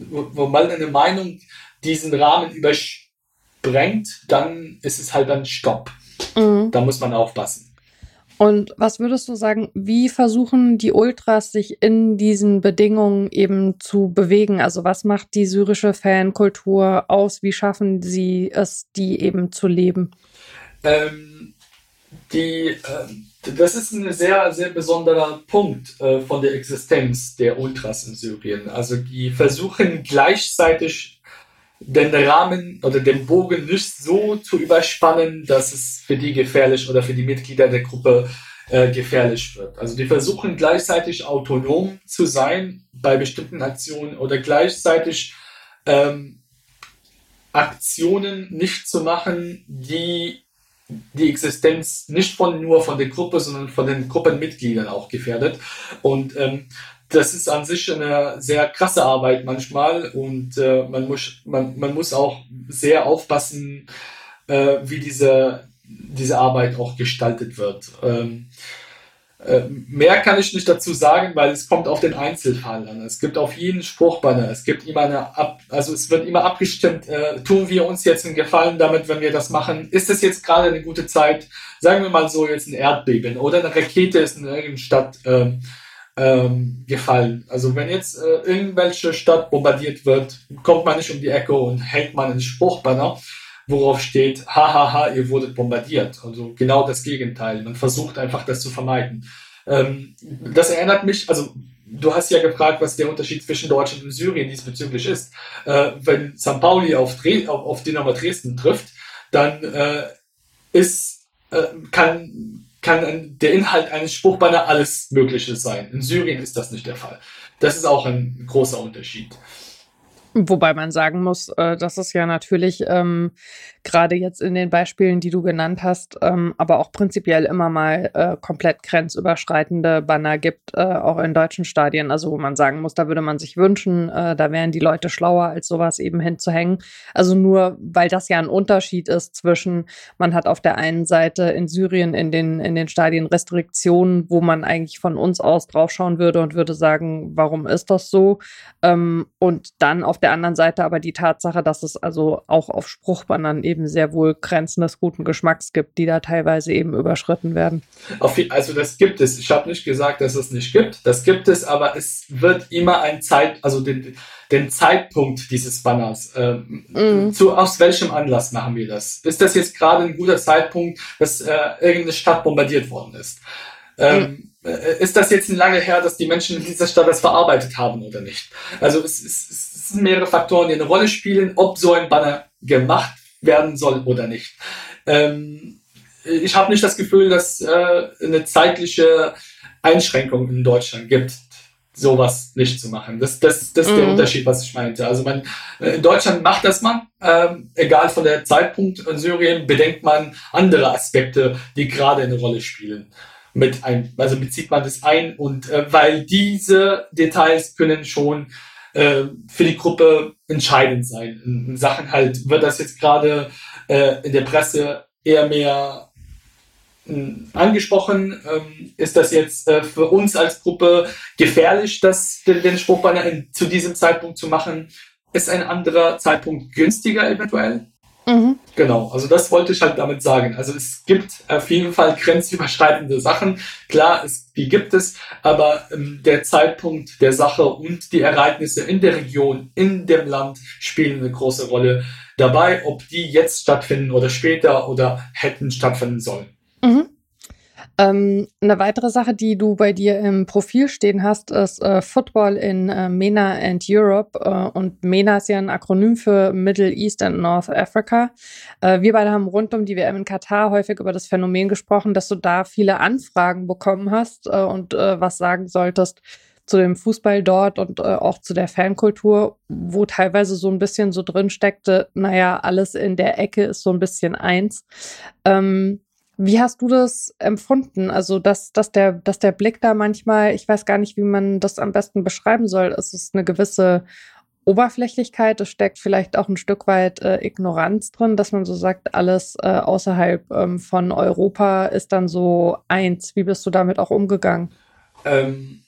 sobald eine Meinung diesen Rahmen übersprengt, dann ist es halt ein Stopp. Mhm. Da muss man aufpassen. Und was würdest du sagen, wie versuchen die Ultras sich in diesen Bedingungen eben zu bewegen? Also was macht die syrische Fankultur aus? Wie schaffen sie es, die eben zu leben? Ähm, die, äh, das ist ein sehr, sehr besonderer Punkt äh, von der Existenz der Ultras in Syrien. Also die versuchen gleichzeitig den Rahmen oder den Bogen nicht so zu überspannen, dass es für die gefährlich oder für die Mitglieder der Gruppe äh, gefährlich wird. Also die versuchen gleichzeitig autonom zu sein bei bestimmten Aktionen oder gleichzeitig ähm, Aktionen nicht zu machen, die die Existenz nicht von nur von der Gruppe, sondern von den Gruppenmitgliedern auch gefährdet. Und ähm, das ist an sich eine sehr krasse Arbeit manchmal und äh, man, muss, man, man muss auch sehr aufpassen, äh, wie diese, diese Arbeit auch gestaltet wird. Ähm, äh, mehr kann ich nicht dazu sagen, weil es kommt auf den Einzelfall an. Es gibt auf jeden Spruchbanner, es gibt immer eine, Ab also es wird immer abgestimmt, äh, tun wir uns jetzt einen Gefallen damit, wenn wir das machen? Ist es jetzt gerade eine gute Zeit? Sagen wir mal so jetzt ein Erdbeben oder eine Rakete ist in irgendeiner Stadt ähm, gefallen. Also wenn jetzt äh, irgendwelche Stadt bombardiert wird, kommt man nicht um die Ecke und hängt man einen Spruchbanner, worauf steht, hahaha, ihr wurdet bombardiert. Also genau das Gegenteil. Man versucht einfach das zu vermeiden. Ähm, das erinnert mich, also du hast ja gefragt, was der Unterschied zwischen Deutschland und Syrien diesbezüglich ist. Äh, wenn St. Pauli auf, Dre auf, auf Dynamo Dresden trifft, dann äh, ist, äh, kann kann der Inhalt eines Spruchbanner alles Mögliche sein. In Syrien ist das nicht der Fall. Das ist auch ein großer Unterschied. Wobei man sagen muss, äh, dass es ja natürlich ähm, gerade jetzt in den Beispielen, die du genannt hast, ähm, aber auch prinzipiell immer mal äh, komplett grenzüberschreitende Banner gibt, äh, auch in deutschen Stadien. Also wo man sagen muss, da würde man sich wünschen, äh, da wären die Leute schlauer, als sowas eben hinzuhängen. Also nur, weil das ja ein Unterschied ist zwischen, man hat auf der einen Seite in Syrien in den, in den Stadien Restriktionen, wo man eigentlich von uns aus draufschauen würde und würde sagen, warum ist das so? Ähm, und dann auf der anderen Seite aber die Tatsache, dass es also auch auf Spruchbannern eben sehr wohl Grenzen des guten Geschmacks gibt, die da teilweise eben überschritten werden. also das gibt es. Ich habe nicht gesagt, dass es nicht gibt. Das gibt es, aber es wird immer ein Zeit, also den, den Zeitpunkt dieses Banners. Äh, mm. zu, aus welchem Anlass machen wir das? Ist das jetzt gerade ein guter Zeitpunkt, dass äh, irgendeine Stadt bombardiert worden ist? Ähm, mm ist das jetzt ein lange her, dass die Menschen in dieser Stadt das verarbeitet haben oder nicht? Also es, es, es sind mehrere Faktoren, die eine Rolle spielen, ob so ein Banner gemacht werden soll oder nicht. Ähm, ich habe nicht das Gefühl, dass äh, eine zeitliche Einschränkung in Deutschland gibt, sowas nicht zu machen. Das, das, das ist mhm. der Unterschied, was ich meinte. Also man, in Deutschland macht das man, ähm, egal von der Zeitpunkt. In Syrien bedenkt man andere Aspekte, die gerade eine Rolle spielen mit ein, also bezieht man das ein und äh, weil diese Details können schon äh, für die Gruppe entscheidend sein. In, Sachen halt wird das jetzt gerade äh, in der Presse eher mehr äh, angesprochen. Ähm, ist das jetzt äh, für uns als Gruppe gefährlich, das, den, den Spruchbanner zu diesem Zeitpunkt zu machen? Ist ein anderer Zeitpunkt günstiger eventuell? Mhm. Genau, also das wollte ich halt damit sagen. Also es gibt auf jeden Fall grenzüberschreitende Sachen. Klar, es, die gibt es, aber ähm, der Zeitpunkt der Sache und die Ereignisse in der Region, in dem Land spielen eine große Rolle dabei, ob die jetzt stattfinden oder später oder hätten stattfinden sollen. Ähm, eine weitere Sache, die du bei dir im Profil stehen hast, ist äh, Football in äh, MENA and Europe. Äh, und MENA ist ja ein Akronym für Middle East and North Africa. Äh, wir beide haben rund um die WM in Katar häufig über das Phänomen gesprochen, dass du da viele Anfragen bekommen hast äh, und äh, was sagen solltest zu dem Fußball dort und äh, auch zu der Fankultur, wo teilweise so ein bisschen so drin steckte, naja, alles in der Ecke ist so ein bisschen eins. Ähm, wie hast du das empfunden? Also, dass, dass, der, dass der Blick da manchmal, ich weiß gar nicht, wie man das am besten beschreiben soll. Es ist eine gewisse Oberflächlichkeit, es steckt vielleicht auch ein Stück weit äh, Ignoranz drin, dass man so sagt, alles äh, außerhalb ähm, von Europa ist dann so eins. Wie bist du damit auch umgegangen? Ähm,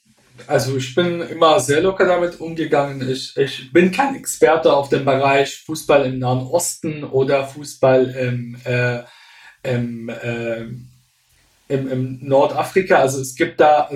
also ich bin immer sehr locker damit umgegangen. Ich, ich bin kein Experte auf dem Bereich Fußball im Nahen Osten oder Fußball im äh, im, äh, im, im, Nordafrika. Also es gibt da,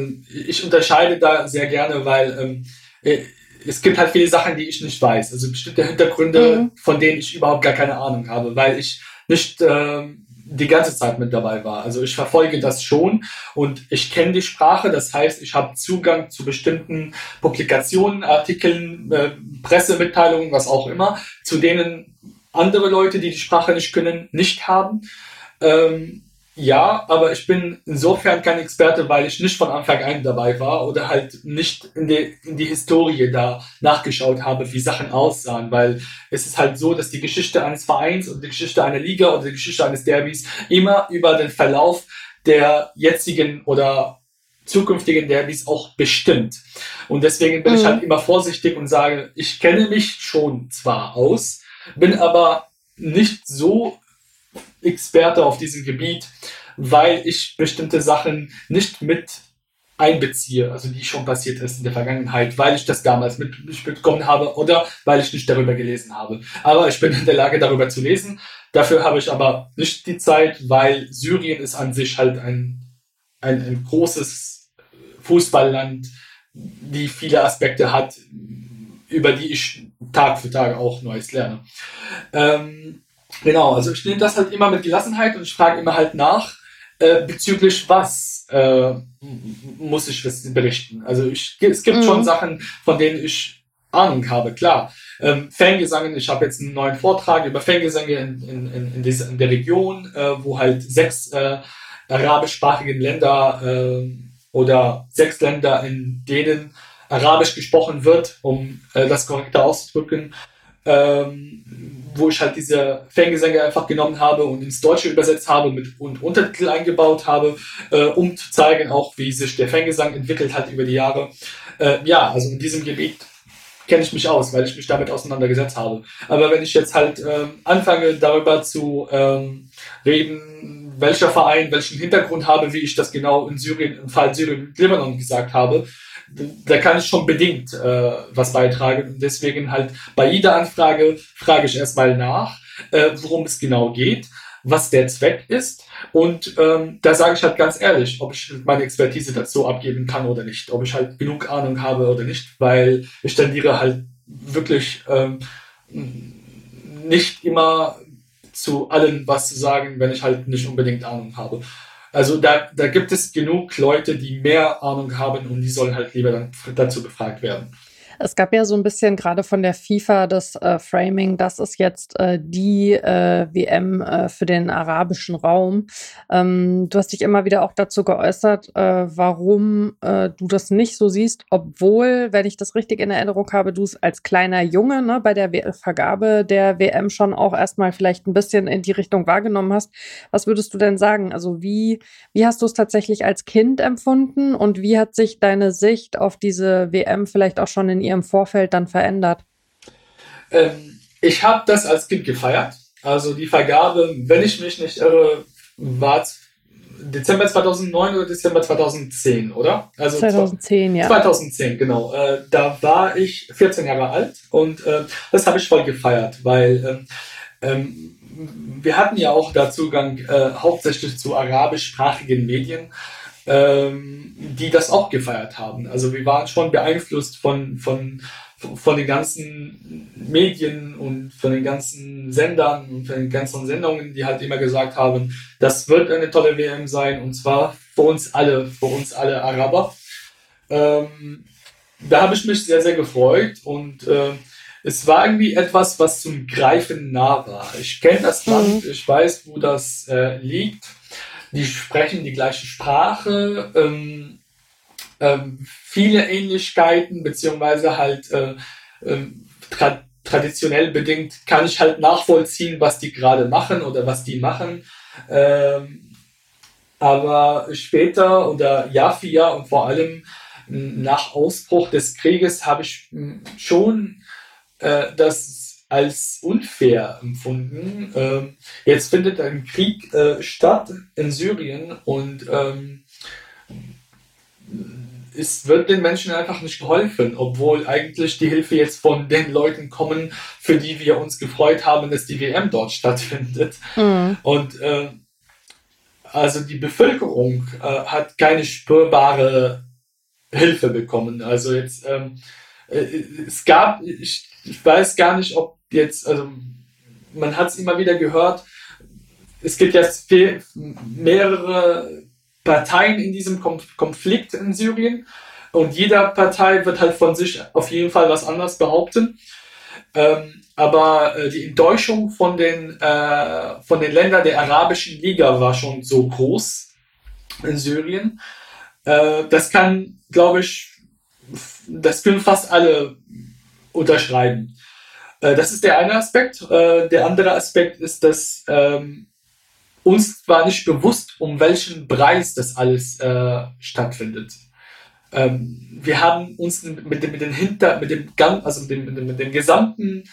ich unterscheide da sehr gerne, weil ähm, äh, es gibt halt viele Sachen, die ich nicht weiß. Also bestimmte Hintergründe, mhm. von denen ich überhaupt gar keine Ahnung habe, weil ich nicht äh, die ganze Zeit mit dabei war. Also ich verfolge das schon und ich kenne die Sprache. Das heißt, ich habe Zugang zu bestimmten Publikationen, Artikeln, äh, Pressemitteilungen, was auch immer, zu denen andere Leute, die die Sprache nicht können, nicht haben. Ähm, ja, aber ich bin insofern kein Experte, weil ich nicht von Anfang an dabei war oder halt nicht in die, in die Historie da nachgeschaut habe, wie Sachen aussahen, weil es ist halt so, dass die Geschichte eines Vereins und die Geschichte einer Liga oder die Geschichte eines Derbys immer über den Verlauf der jetzigen oder zukünftigen Derbys auch bestimmt. Und deswegen bin mhm. ich halt immer vorsichtig und sage, ich kenne mich schon zwar aus, bin aber nicht so Experte auf diesem Gebiet, weil ich bestimmte Sachen nicht mit einbeziehe, also die schon passiert ist in der Vergangenheit, weil ich das damals mitbekommen habe oder weil ich nicht darüber gelesen habe. Aber ich bin in der Lage, darüber zu lesen. Dafür habe ich aber nicht die Zeit, weil Syrien ist an sich halt ein, ein, ein großes Fußballland, die viele Aspekte hat, über die ich Tag für Tag auch Neues lerne. Ähm, Genau, also ich nehme das halt immer mit Gelassenheit und ich frage immer halt nach, äh, bezüglich was äh, muss ich berichten. Also ich, es gibt mhm. schon Sachen, von denen ich Ahnung habe, klar. Ähm, Fangesang, ich habe jetzt einen neuen Vortrag über Fangesänge in, in, in, in, dieser, in der Region, äh, wo halt sechs äh, arabischsprachigen Länder äh, oder sechs Länder, in denen Arabisch gesprochen wird, um äh, das korrekter auszudrücken, ähm, wo ich halt diese Fangesänge einfach genommen habe und ins Deutsche übersetzt habe mit, und Untertitel eingebaut habe, äh, um zu zeigen auch, wie sich der Fangesang entwickelt hat über die Jahre. Äh, ja, also in diesem Gebiet kenne ich mich aus, weil ich mich damit auseinandergesetzt habe. Aber wenn ich jetzt halt äh, anfange, darüber zu ähm, reden, welcher Verein welchen Hintergrund habe, wie ich das genau in Syrien, im Fall Syrien und Libanon gesagt habe, da kann ich schon bedingt äh, was beitragen. Und deswegen halt bei jeder Anfrage frage ich erstmal nach, äh, worum es genau geht, was der Zweck ist. Und ähm, da sage ich halt ganz ehrlich, ob ich meine Expertise dazu abgeben kann oder nicht, ob ich halt genug Ahnung habe oder nicht, weil ich tendiere halt wirklich ähm, nicht immer zu allem was zu sagen, wenn ich halt nicht unbedingt Ahnung habe. Also da, da gibt es genug Leute, die mehr Ahnung haben und die sollen halt lieber dann dazu befragt werden. Es gab ja so ein bisschen gerade von der FIFA das äh, Framing, das ist jetzt äh, die äh, WM äh, für den arabischen Raum. Ähm, du hast dich immer wieder auch dazu geäußert, äh, warum äh, du das nicht so siehst, obwohl, wenn ich das richtig in Erinnerung habe, du es als kleiner Junge ne, bei der w Vergabe der WM schon auch erstmal vielleicht ein bisschen in die Richtung wahrgenommen hast. Was würdest du denn sagen? Also wie, wie hast du es tatsächlich als Kind empfunden und wie hat sich deine Sicht auf diese WM vielleicht auch schon in ihrem Vorfeld dann verändert? Ähm, ich habe das als Kind gefeiert. Also die Vergabe, wenn ich mich nicht irre, war Dezember 2009 oder Dezember 2010, oder? Also 2010, ja. 2010, genau. Äh, da war ich 14 Jahre alt und äh, das habe ich voll gefeiert, weil ähm, ähm, wir hatten ja auch da Zugang äh, hauptsächlich zu arabischsprachigen Medien ähm, die das auch gefeiert haben. Also wir waren schon beeinflusst von, von, von den ganzen Medien und von den ganzen Sendern und von den ganzen Sendungen, die halt immer gesagt haben, das wird eine tolle WM sein und zwar für uns alle, für uns alle Araber. Ähm, da habe ich mich sehr, sehr gefreut und äh, es war irgendwie etwas, was zum Greifen nah war. Ich kenne das Land, mhm. ich weiß, wo das äh, liegt die sprechen die gleiche Sprache, ähm, ähm, viele Ähnlichkeiten, beziehungsweise halt äh, äh, tra traditionell bedingt kann ich halt nachvollziehen, was die gerade machen oder was die machen. Ähm, aber später oder Jahr für Jahr und vor allem nach Ausbruch des Krieges habe ich schon äh, das als unfair empfunden. Ähm, jetzt findet ein Krieg äh, statt in Syrien und ähm, es wird den Menschen einfach nicht geholfen, obwohl eigentlich die Hilfe jetzt von den Leuten kommen, für die wir uns gefreut haben, dass die WM dort stattfindet. Mhm. Und äh, also die Bevölkerung äh, hat keine spürbare Hilfe bekommen. Also jetzt ähm, äh, es gab, ich, ich weiß gar nicht, ob jetzt, also man hat es immer wieder gehört, es gibt jetzt mehrere Parteien in diesem Konflikt in Syrien und jeder Partei wird halt von sich auf jeden Fall was anderes behaupten. Ähm, aber äh, die Enttäuschung von den, äh, von den Ländern der arabischen Liga war schon so groß in Syrien. Äh, das kann, glaube ich, das können fast alle unterschreiben. Äh, das ist der eine Aspekt. Äh, der andere Aspekt ist, dass ähm, uns war nicht bewusst, um welchen Preis das alles äh, stattfindet. Ähm, wir haben uns mit dem, mit dem Hinter, mit dem, also mit dem, mit dem, mit dem gesamten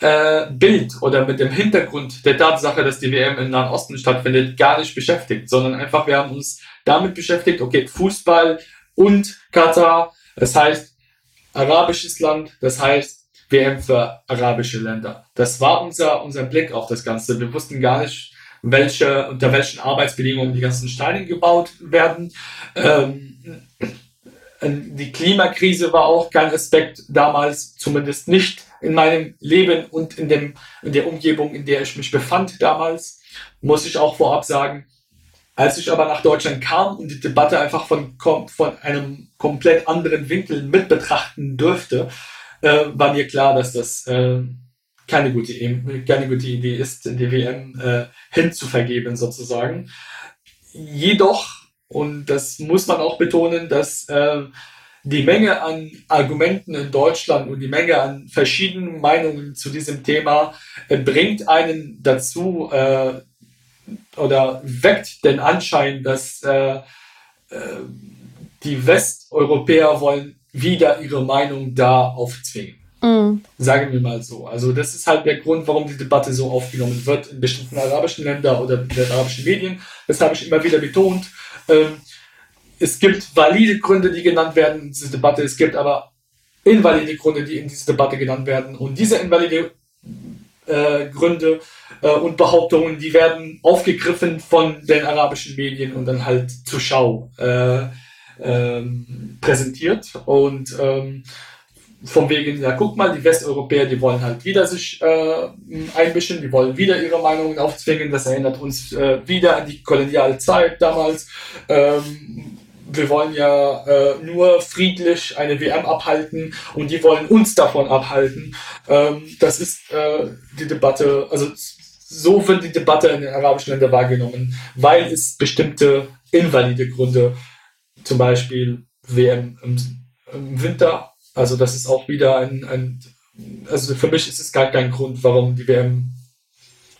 äh, Bild oder mit dem Hintergrund der Tatsache, dass die WM im Nahen Osten stattfindet, gar nicht beschäftigt, sondern einfach wir haben uns damit beschäftigt, okay, Fußball und Katar, das heißt arabisches Land, das heißt WM für arabische Länder. Das war unser, unser Blick auf das Ganze. Wir wussten gar nicht, welche, unter welchen Arbeitsbedingungen die ganzen Steine gebaut werden. Ähm, die Klimakrise war auch kein Aspekt damals, zumindest nicht in meinem Leben und in, dem, in der Umgebung, in der ich mich befand damals. Muss ich auch vorab sagen, als ich aber nach Deutschland kam und die Debatte einfach von, von einem komplett anderen Winkel mit betrachten dürfte, äh, war mir klar, dass das äh, keine, gute, keine gute Idee ist, die WM äh, hinzuvergeben sozusagen. Jedoch und das muss man auch betonen, dass äh, die Menge an Argumenten in Deutschland und die Menge an verschiedenen Meinungen zu diesem Thema äh, bringt einen dazu äh, oder weckt den Anschein, dass äh, äh, die Westeuropäer wollen wieder ihre Meinung da aufzwingen. Mhm. Sagen wir mal so. Also das ist halt der Grund, warum die Debatte so aufgenommen wird in bestimmten arabischen Ländern oder in den arabischen Medien. Das habe ich immer wieder betont. Ähm, es gibt valide Gründe, die genannt werden in dieser Debatte. Es gibt aber invalide Gründe, die in dieser Debatte genannt werden. Und diese invalide äh, Gründe äh, und Behauptungen, die werden aufgegriffen von den arabischen Medien und dann halt zur Schau äh, ähm, präsentiert. Und ähm, von wegen, ja, guck mal, die Westeuropäer, die wollen halt wieder sich äh, einmischen, die wollen wieder ihre Meinungen aufzwingen. Das erinnert uns äh, wieder an die koloniale Zeit damals. Ähm, wir wollen ja äh, nur friedlich eine WM abhalten und die wollen uns davon abhalten. Ähm, das ist äh, die Debatte, also so wird die Debatte in den arabischen Ländern wahrgenommen, weil es bestimmte invalide Gründe, zum Beispiel WM im, im Winter also das ist auch wieder ein, ein, also für mich ist es gar kein Grund, warum die WM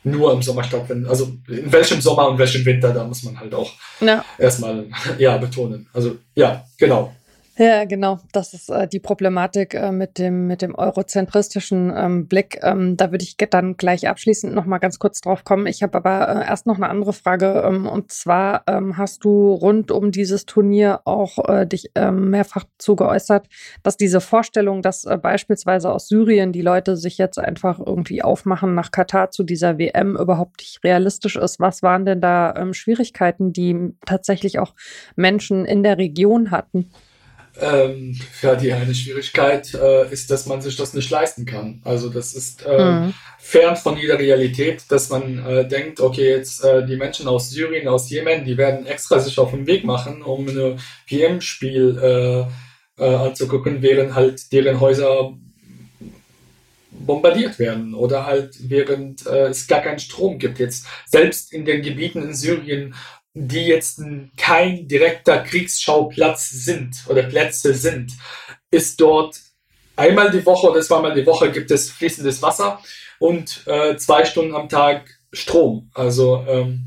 nur im Sommer stattfindet. Also in welchem Sommer und welchem Winter, da muss man halt auch ja. erstmal ja, betonen. Also ja, genau. Ja, genau. Das ist äh, die Problematik äh, mit dem mit dem eurozentristischen ähm, Blick. Ähm, da würde ich dann gleich abschließend noch mal ganz kurz drauf kommen. Ich habe aber äh, erst noch eine andere Frage ähm, und zwar ähm, hast du rund um dieses Turnier auch äh, dich ähm, mehrfach zu geäußert, dass diese Vorstellung, dass äh, beispielsweise aus Syrien die Leute sich jetzt einfach irgendwie aufmachen nach Katar zu dieser WM überhaupt nicht realistisch ist. Was waren denn da ähm, Schwierigkeiten, die tatsächlich auch Menschen in der Region hatten? Ähm, ja, die eine Schwierigkeit äh, ist, dass man sich das nicht leisten kann. Also das ist äh, mhm. fern von jeder Realität, dass man äh, denkt, okay, jetzt äh, die Menschen aus Syrien, aus Jemen, die werden extra sich auf den Weg machen, um ein WM-Spiel äh, äh, anzugucken, während halt deren Häuser bombardiert werden oder halt während äh, es gar keinen Strom gibt. Jetzt selbst in den Gebieten in Syrien, die jetzt kein direkter Kriegsschauplatz sind oder Plätze sind, ist dort einmal die Woche oder zweimal die Woche gibt es fließendes Wasser und äh, zwei Stunden am Tag Strom. Also ähm,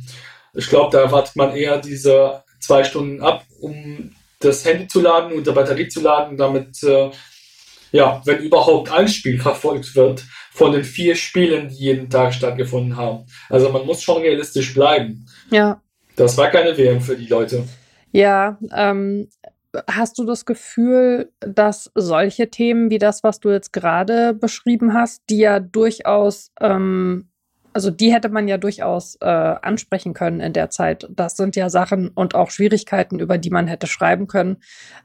ich glaube, da wartet man eher diese zwei Stunden ab, um das Handy zu laden und die Batterie zu laden, damit äh, ja, wenn überhaupt ein Spiel verfolgt wird von den vier Spielen, die jeden Tag stattgefunden haben. Also man muss schon realistisch bleiben. Ja. Das war keine WM für die Leute. Ja, ähm, hast du das Gefühl, dass solche Themen wie das, was du jetzt gerade beschrieben hast, die ja durchaus, ähm, also die hätte man ja durchaus äh, ansprechen können in der Zeit. Das sind ja Sachen und auch Schwierigkeiten, über die man hätte schreiben können.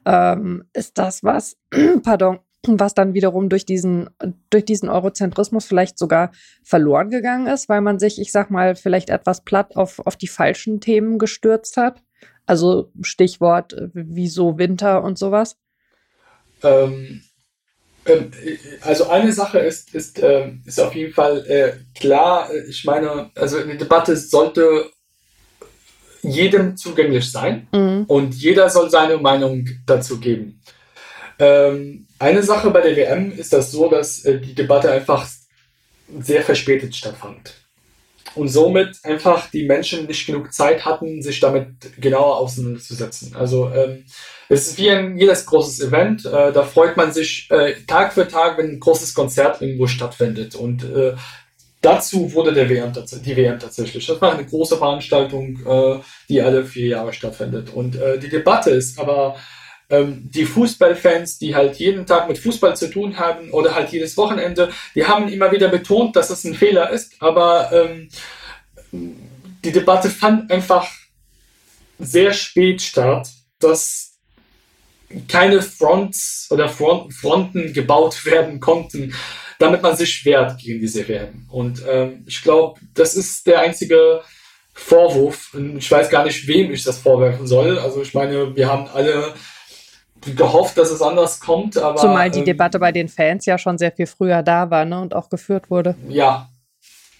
Ähm, ist das was, (clears throat) pardon, was dann wiederum durch diesen, durch diesen Eurozentrismus vielleicht sogar verloren gegangen ist, weil man sich, ich sag mal, vielleicht etwas platt auf, auf die falschen Themen gestürzt hat. Also Stichwort, wieso Winter und sowas. Ähm, Ähm, also eine Sache ist, ist, ähm, ist auf jeden Fall äh, klar, ich meine, also eine Debatte sollte jedem zugänglich sein mhm. und jeder soll seine Meinung dazu geben. Ähm, eine Sache bei der WM ist das so, dass äh, die Debatte einfach sehr verspätet stattfand. Und somit einfach die Menschen nicht genug Zeit hatten, sich damit genauer auseinanderzusetzen. Also ähm, es ist wie ein jedes großes Event. Äh, da freut man sich äh, Tag für Tag, wenn ein großes Konzert irgendwo stattfindet. Und äh, dazu wurde der WM, die WM tatsächlich. Das war eine große Veranstaltung, äh, die alle vier Jahre stattfindet. Und äh, die Debatte ist aber ähm, die Fußballfans, die halt jeden Tag mit Fußball zu tun haben oder halt jedes Wochenende, die haben immer wieder betont, dass es ein Fehler ist, aber ähm, die Debatte fand einfach sehr spät statt, dass keine Fronts oder Front, Fronten gebaut (laughs) werden konnten, damit man sich wehrt gegen diese WM. Und ähm, ich glaube, das ist der einzige Vorwurf. Ich weiß gar nicht, wem ich das vorwerfen soll. Also ich meine, wir haben alle gehofft, dass es anders kommt. Aber, Zumal die ähm, Debatte bei den Fans ja schon sehr viel früher da war ne, und auch geführt wurde. Ja,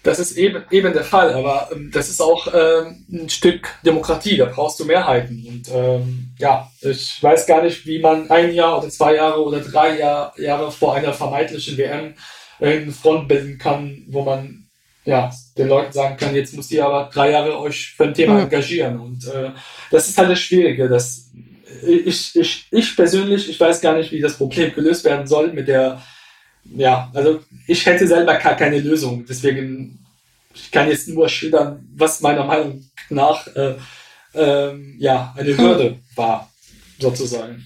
das ist eben, eben der Fall, aber ähm, das ist auch ähm, ein Stück Demokratie, da brauchst du Mehrheiten. Und ähm, ja, ich weiß gar nicht, wie man ein Jahr oder zwei Jahre oder drei Jahr, Jahre vor einer vermeintlichen WM eine Front bilden kann, wo man ja, den Leuten sagen kann, jetzt müsst ihr aber drei Jahre euch für ein Thema mhm. engagieren. Und äh, das ist halt das Schwierige, dass ich, ich, ich persönlich, ich weiß gar nicht, wie das Problem gelöst werden soll mit der, ja, also ich hätte selber gar keine Lösung. Deswegen, ich kann jetzt nur schildern, was meiner Meinung nach äh, äh, ja, eine Hürde war, sozusagen.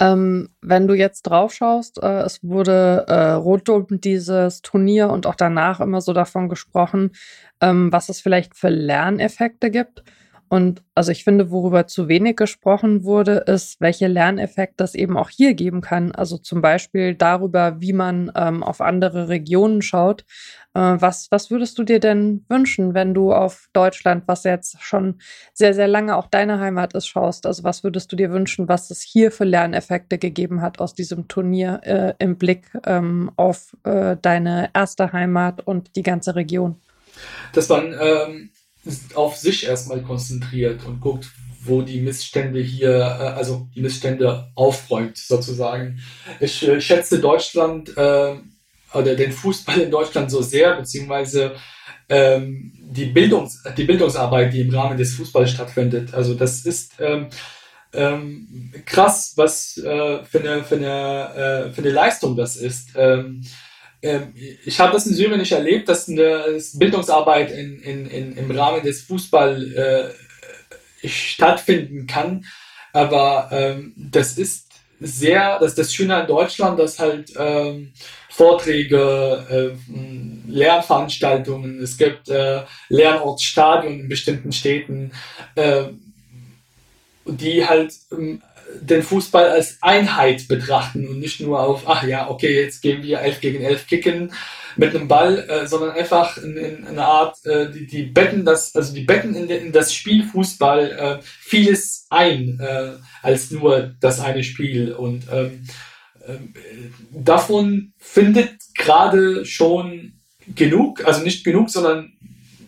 Ähm, wenn du jetzt drauf schaust, äh, es wurde äh, rund um dieses Turnier und auch danach immer so davon gesprochen, ähm, was es vielleicht für Lerneffekte gibt. Und also ich finde, worüber zu wenig gesprochen wurde, ist, welche Lerneffekte es eben auch hier geben kann. Also zum Beispiel darüber, wie man ähm, auf andere Regionen schaut. Äh, was, was würdest du dir denn wünschen, wenn du auf Deutschland, was jetzt schon sehr, sehr lange auch deine Heimat ist, schaust? Also was würdest du dir wünschen, was es hier für Lerneffekte gegeben hat aus diesem Turnier äh, im Blick ähm, auf äh, deine erste Heimat und die ganze Region? Das waren ähm auf sich erstmal konzentriert und guckt, wo die Missstände hier, äh, also die Missstände aufräumt sozusagen. Ich äh, schätze Deutschland äh, oder den Fußball in Deutschland so sehr, beziehungsweise ähm, die, Bildungs die Bildungsarbeit, die im Rahmen des Fußballs stattfindet. Also das ist ähm, ähm, krass, was äh, für, eine, für, eine, äh, für eine Leistung das ist. Ähm, ich habe das in Syrien nicht erlebt, dass eine Bildungsarbeit in, in, in, im Rahmen des Fußball äh, stattfinden kann. Aber ähm, das ist sehr, das ist das Schöne an Deutschland, dass halt ähm, Vorträge, äh, Lernveranstaltungen, es gibt äh, Lernortsstadien in bestimmten Städten, äh, die halt ähm, den Fußball als Einheit betrachten und nicht nur auf, ach ja, okay, jetzt gehen wir 11 gegen 11 kicken mit einem Ball, äh, sondern einfach in, in eine Art, äh, die, die betten das, also die betten in, in das Spiel Fußball äh, vieles ein, äh, als nur das eine Spiel. Und ähm, äh, davon findet gerade schon genug, also nicht genug, sondern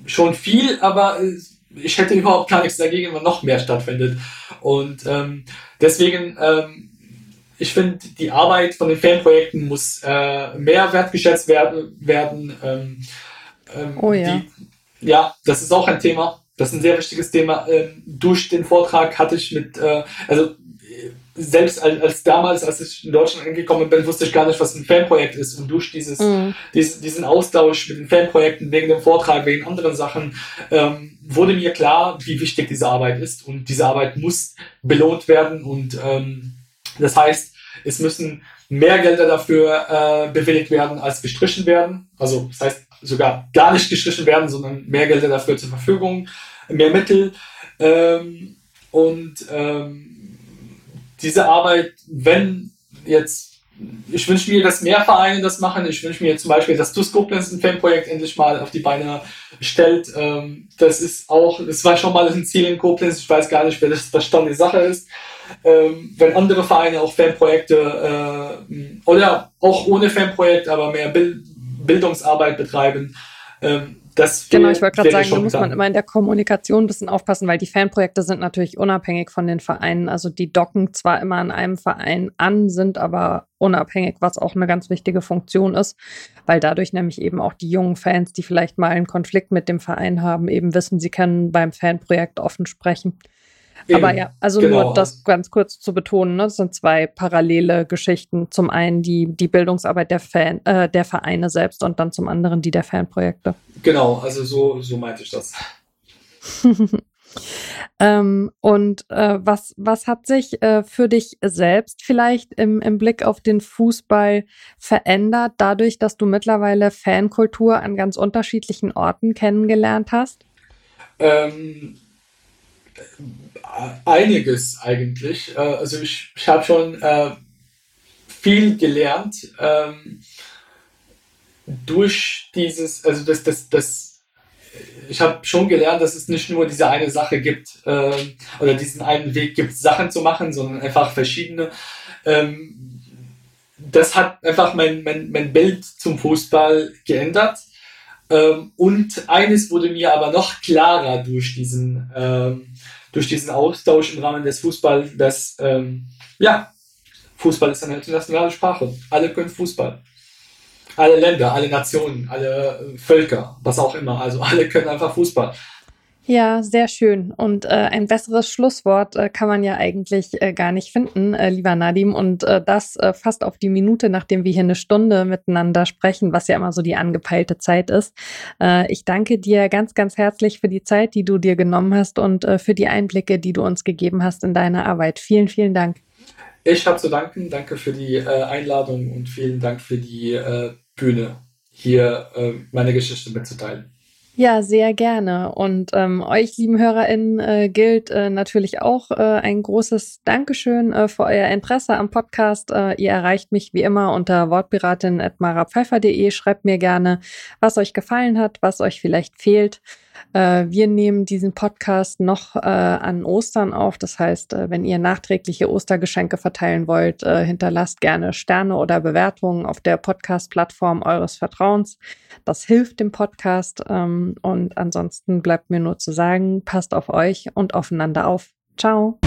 schon viel, aber ich hätte überhaupt gar nichts dagegen, wenn noch mehr stattfindet. Und ähm, deswegen, ähm, ich finde, die Arbeit von den Fanprojekten muss äh, mehr wertgeschätzt werden. werden ähm, ähm, oh ja. Die, ja, das ist auch ein Thema. Das ist ein sehr wichtiges Thema. Ähm, durch den Vortrag hatte ich mit, äh, also selbst als, als, damals, als ich in Deutschland angekommen bin, wusste ich gar nicht, was ein Fanprojekt ist. Und durch dieses, mhm. diesen, diesen Austausch mit den Fanprojekten, wegen dem Vortrag, wegen anderen Sachen, ähm, wurde mir klar, wie wichtig diese Arbeit ist. Und diese Arbeit muss belohnt werden. Und ähm, das heißt, es müssen mehr Gelder dafür äh, bewilligt werden, als gestrichen werden. Also das heißt sogar gar nicht gestrichen werden, sondern mehr Gelder dafür zur Verfügung, mehr Mittel. Ähm, und ähm, diese Arbeit, wenn jetzt, ich wünsche mir, dass mehr Vereine das machen. Ich wünsche mir zum Beispiel, dass TUS Koblenz ein Fanprojekt endlich mal auf die Beine stellt. Ähm, das ist auch, das war schon mal ein Ziel in Koblenz. Ich weiß gar nicht, wer das Stand die Sache ist. ähm, wenn andere Vereine auch Fanprojekte äh, oder auch ohne Fanprojekt, aber mehr Bild Bildungsarbeit betreiben, ähm, das genau, ich wollte gerade sagen, da muss man immer in der Kommunikation ein bisschen aufpassen, weil die Fanprojekte sind natürlich unabhängig von den Vereinen. Also die docken zwar immer an einem Verein an, sind aber unabhängig, was auch eine ganz wichtige Funktion ist, weil dadurch nämlich eben auch die jungen Fans, die vielleicht mal einen Konflikt mit dem Verein haben, eben wissen, sie können beim Fanprojekt offen sprechen. Eben, Aber ja, also genau. nur das ganz kurz zu betonen, ne? das sind zwei parallele Geschichten. Zum einen die, die Bildungsarbeit der, Fan, äh, der Vereine selbst und dann zum anderen die der Fanprojekte. Genau, also so, so meinte ich das. (laughs) ähm, und äh, was, was hat sich äh, für dich selbst vielleicht im, im Blick auf den Fußball verändert, dadurch, dass du mittlerweile Fankultur an ganz unterschiedlichen Orten kennengelernt hast? Ähm, einiges eigentlich. Äh, also ich, ich habe schon äh, viel gelernt ähm, durch dieses, also das, das, das, ich habe schon gelernt, dass es nicht nur diese eine Sache gibt äh, oder diesen einen Weg gibt, Sachen zu machen, sondern einfach verschiedene. Ähm, das hat einfach mein, mein, mein Bild zum Fußball geändert. Ähm, und eines wurde mir aber noch klarer durch diesen ähm, durch diesen Austausch im Rahmen des Fußballs, dass, ähm, ja, Fußball ist eine internationale Sprache. Alle können Fußball. Alle Länder, alle Nationen, alle äh, Völker, was auch immer. Also alle können einfach Fußball. Ja, sehr schön. Und äh, ein besseres Schlusswort äh, kann man ja eigentlich äh, gar nicht finden, äh, lieber Nadim. Und äh, das äh, fast auf die Minute, nachdem wir hier eine Stunde miteinander sprechen, was ja immer so die angepeilte Zeit ist. Ich danke dir ganz, ganz herzlich für die Zeit, die du dir genommen hast und für die Einblicke, die du uns gegeben hast in deine Arbeit. Vielen, vielen Dank. Ich habe zu danken. Danke für die Einladung und vielen Dank für die Bühne, hier meine Geschichte mitzuteilen. Ja, sehr gerne. Und ähm, euch, lieben HörerInnen, äh, gilt äh, natürlich auch äh, ein großes Dankeschön äh, für euer Interesse am Podcast. Äh, ihr erreicht mich wie immer unter wortpiratin.marapfeifer.de. Schreibt mir gerne, was euch gefallen hat, was euch vielleicht fehlt. Äh, wir nehmen diesen Podcast noch äh, an Ostern auf. Das heißt, äh, wenn ihr nachträgliche Ostergeschenke verteilen wollt, hinterlasst gerne Sterne oder Bewertungen auf der Podcast-Plattform eures Vertrauens. Das hilft dem Podcast. Ähm, und ansonsten bleibt mir nur zu sagen, passt auf euch und aufeinander auf. Ciao.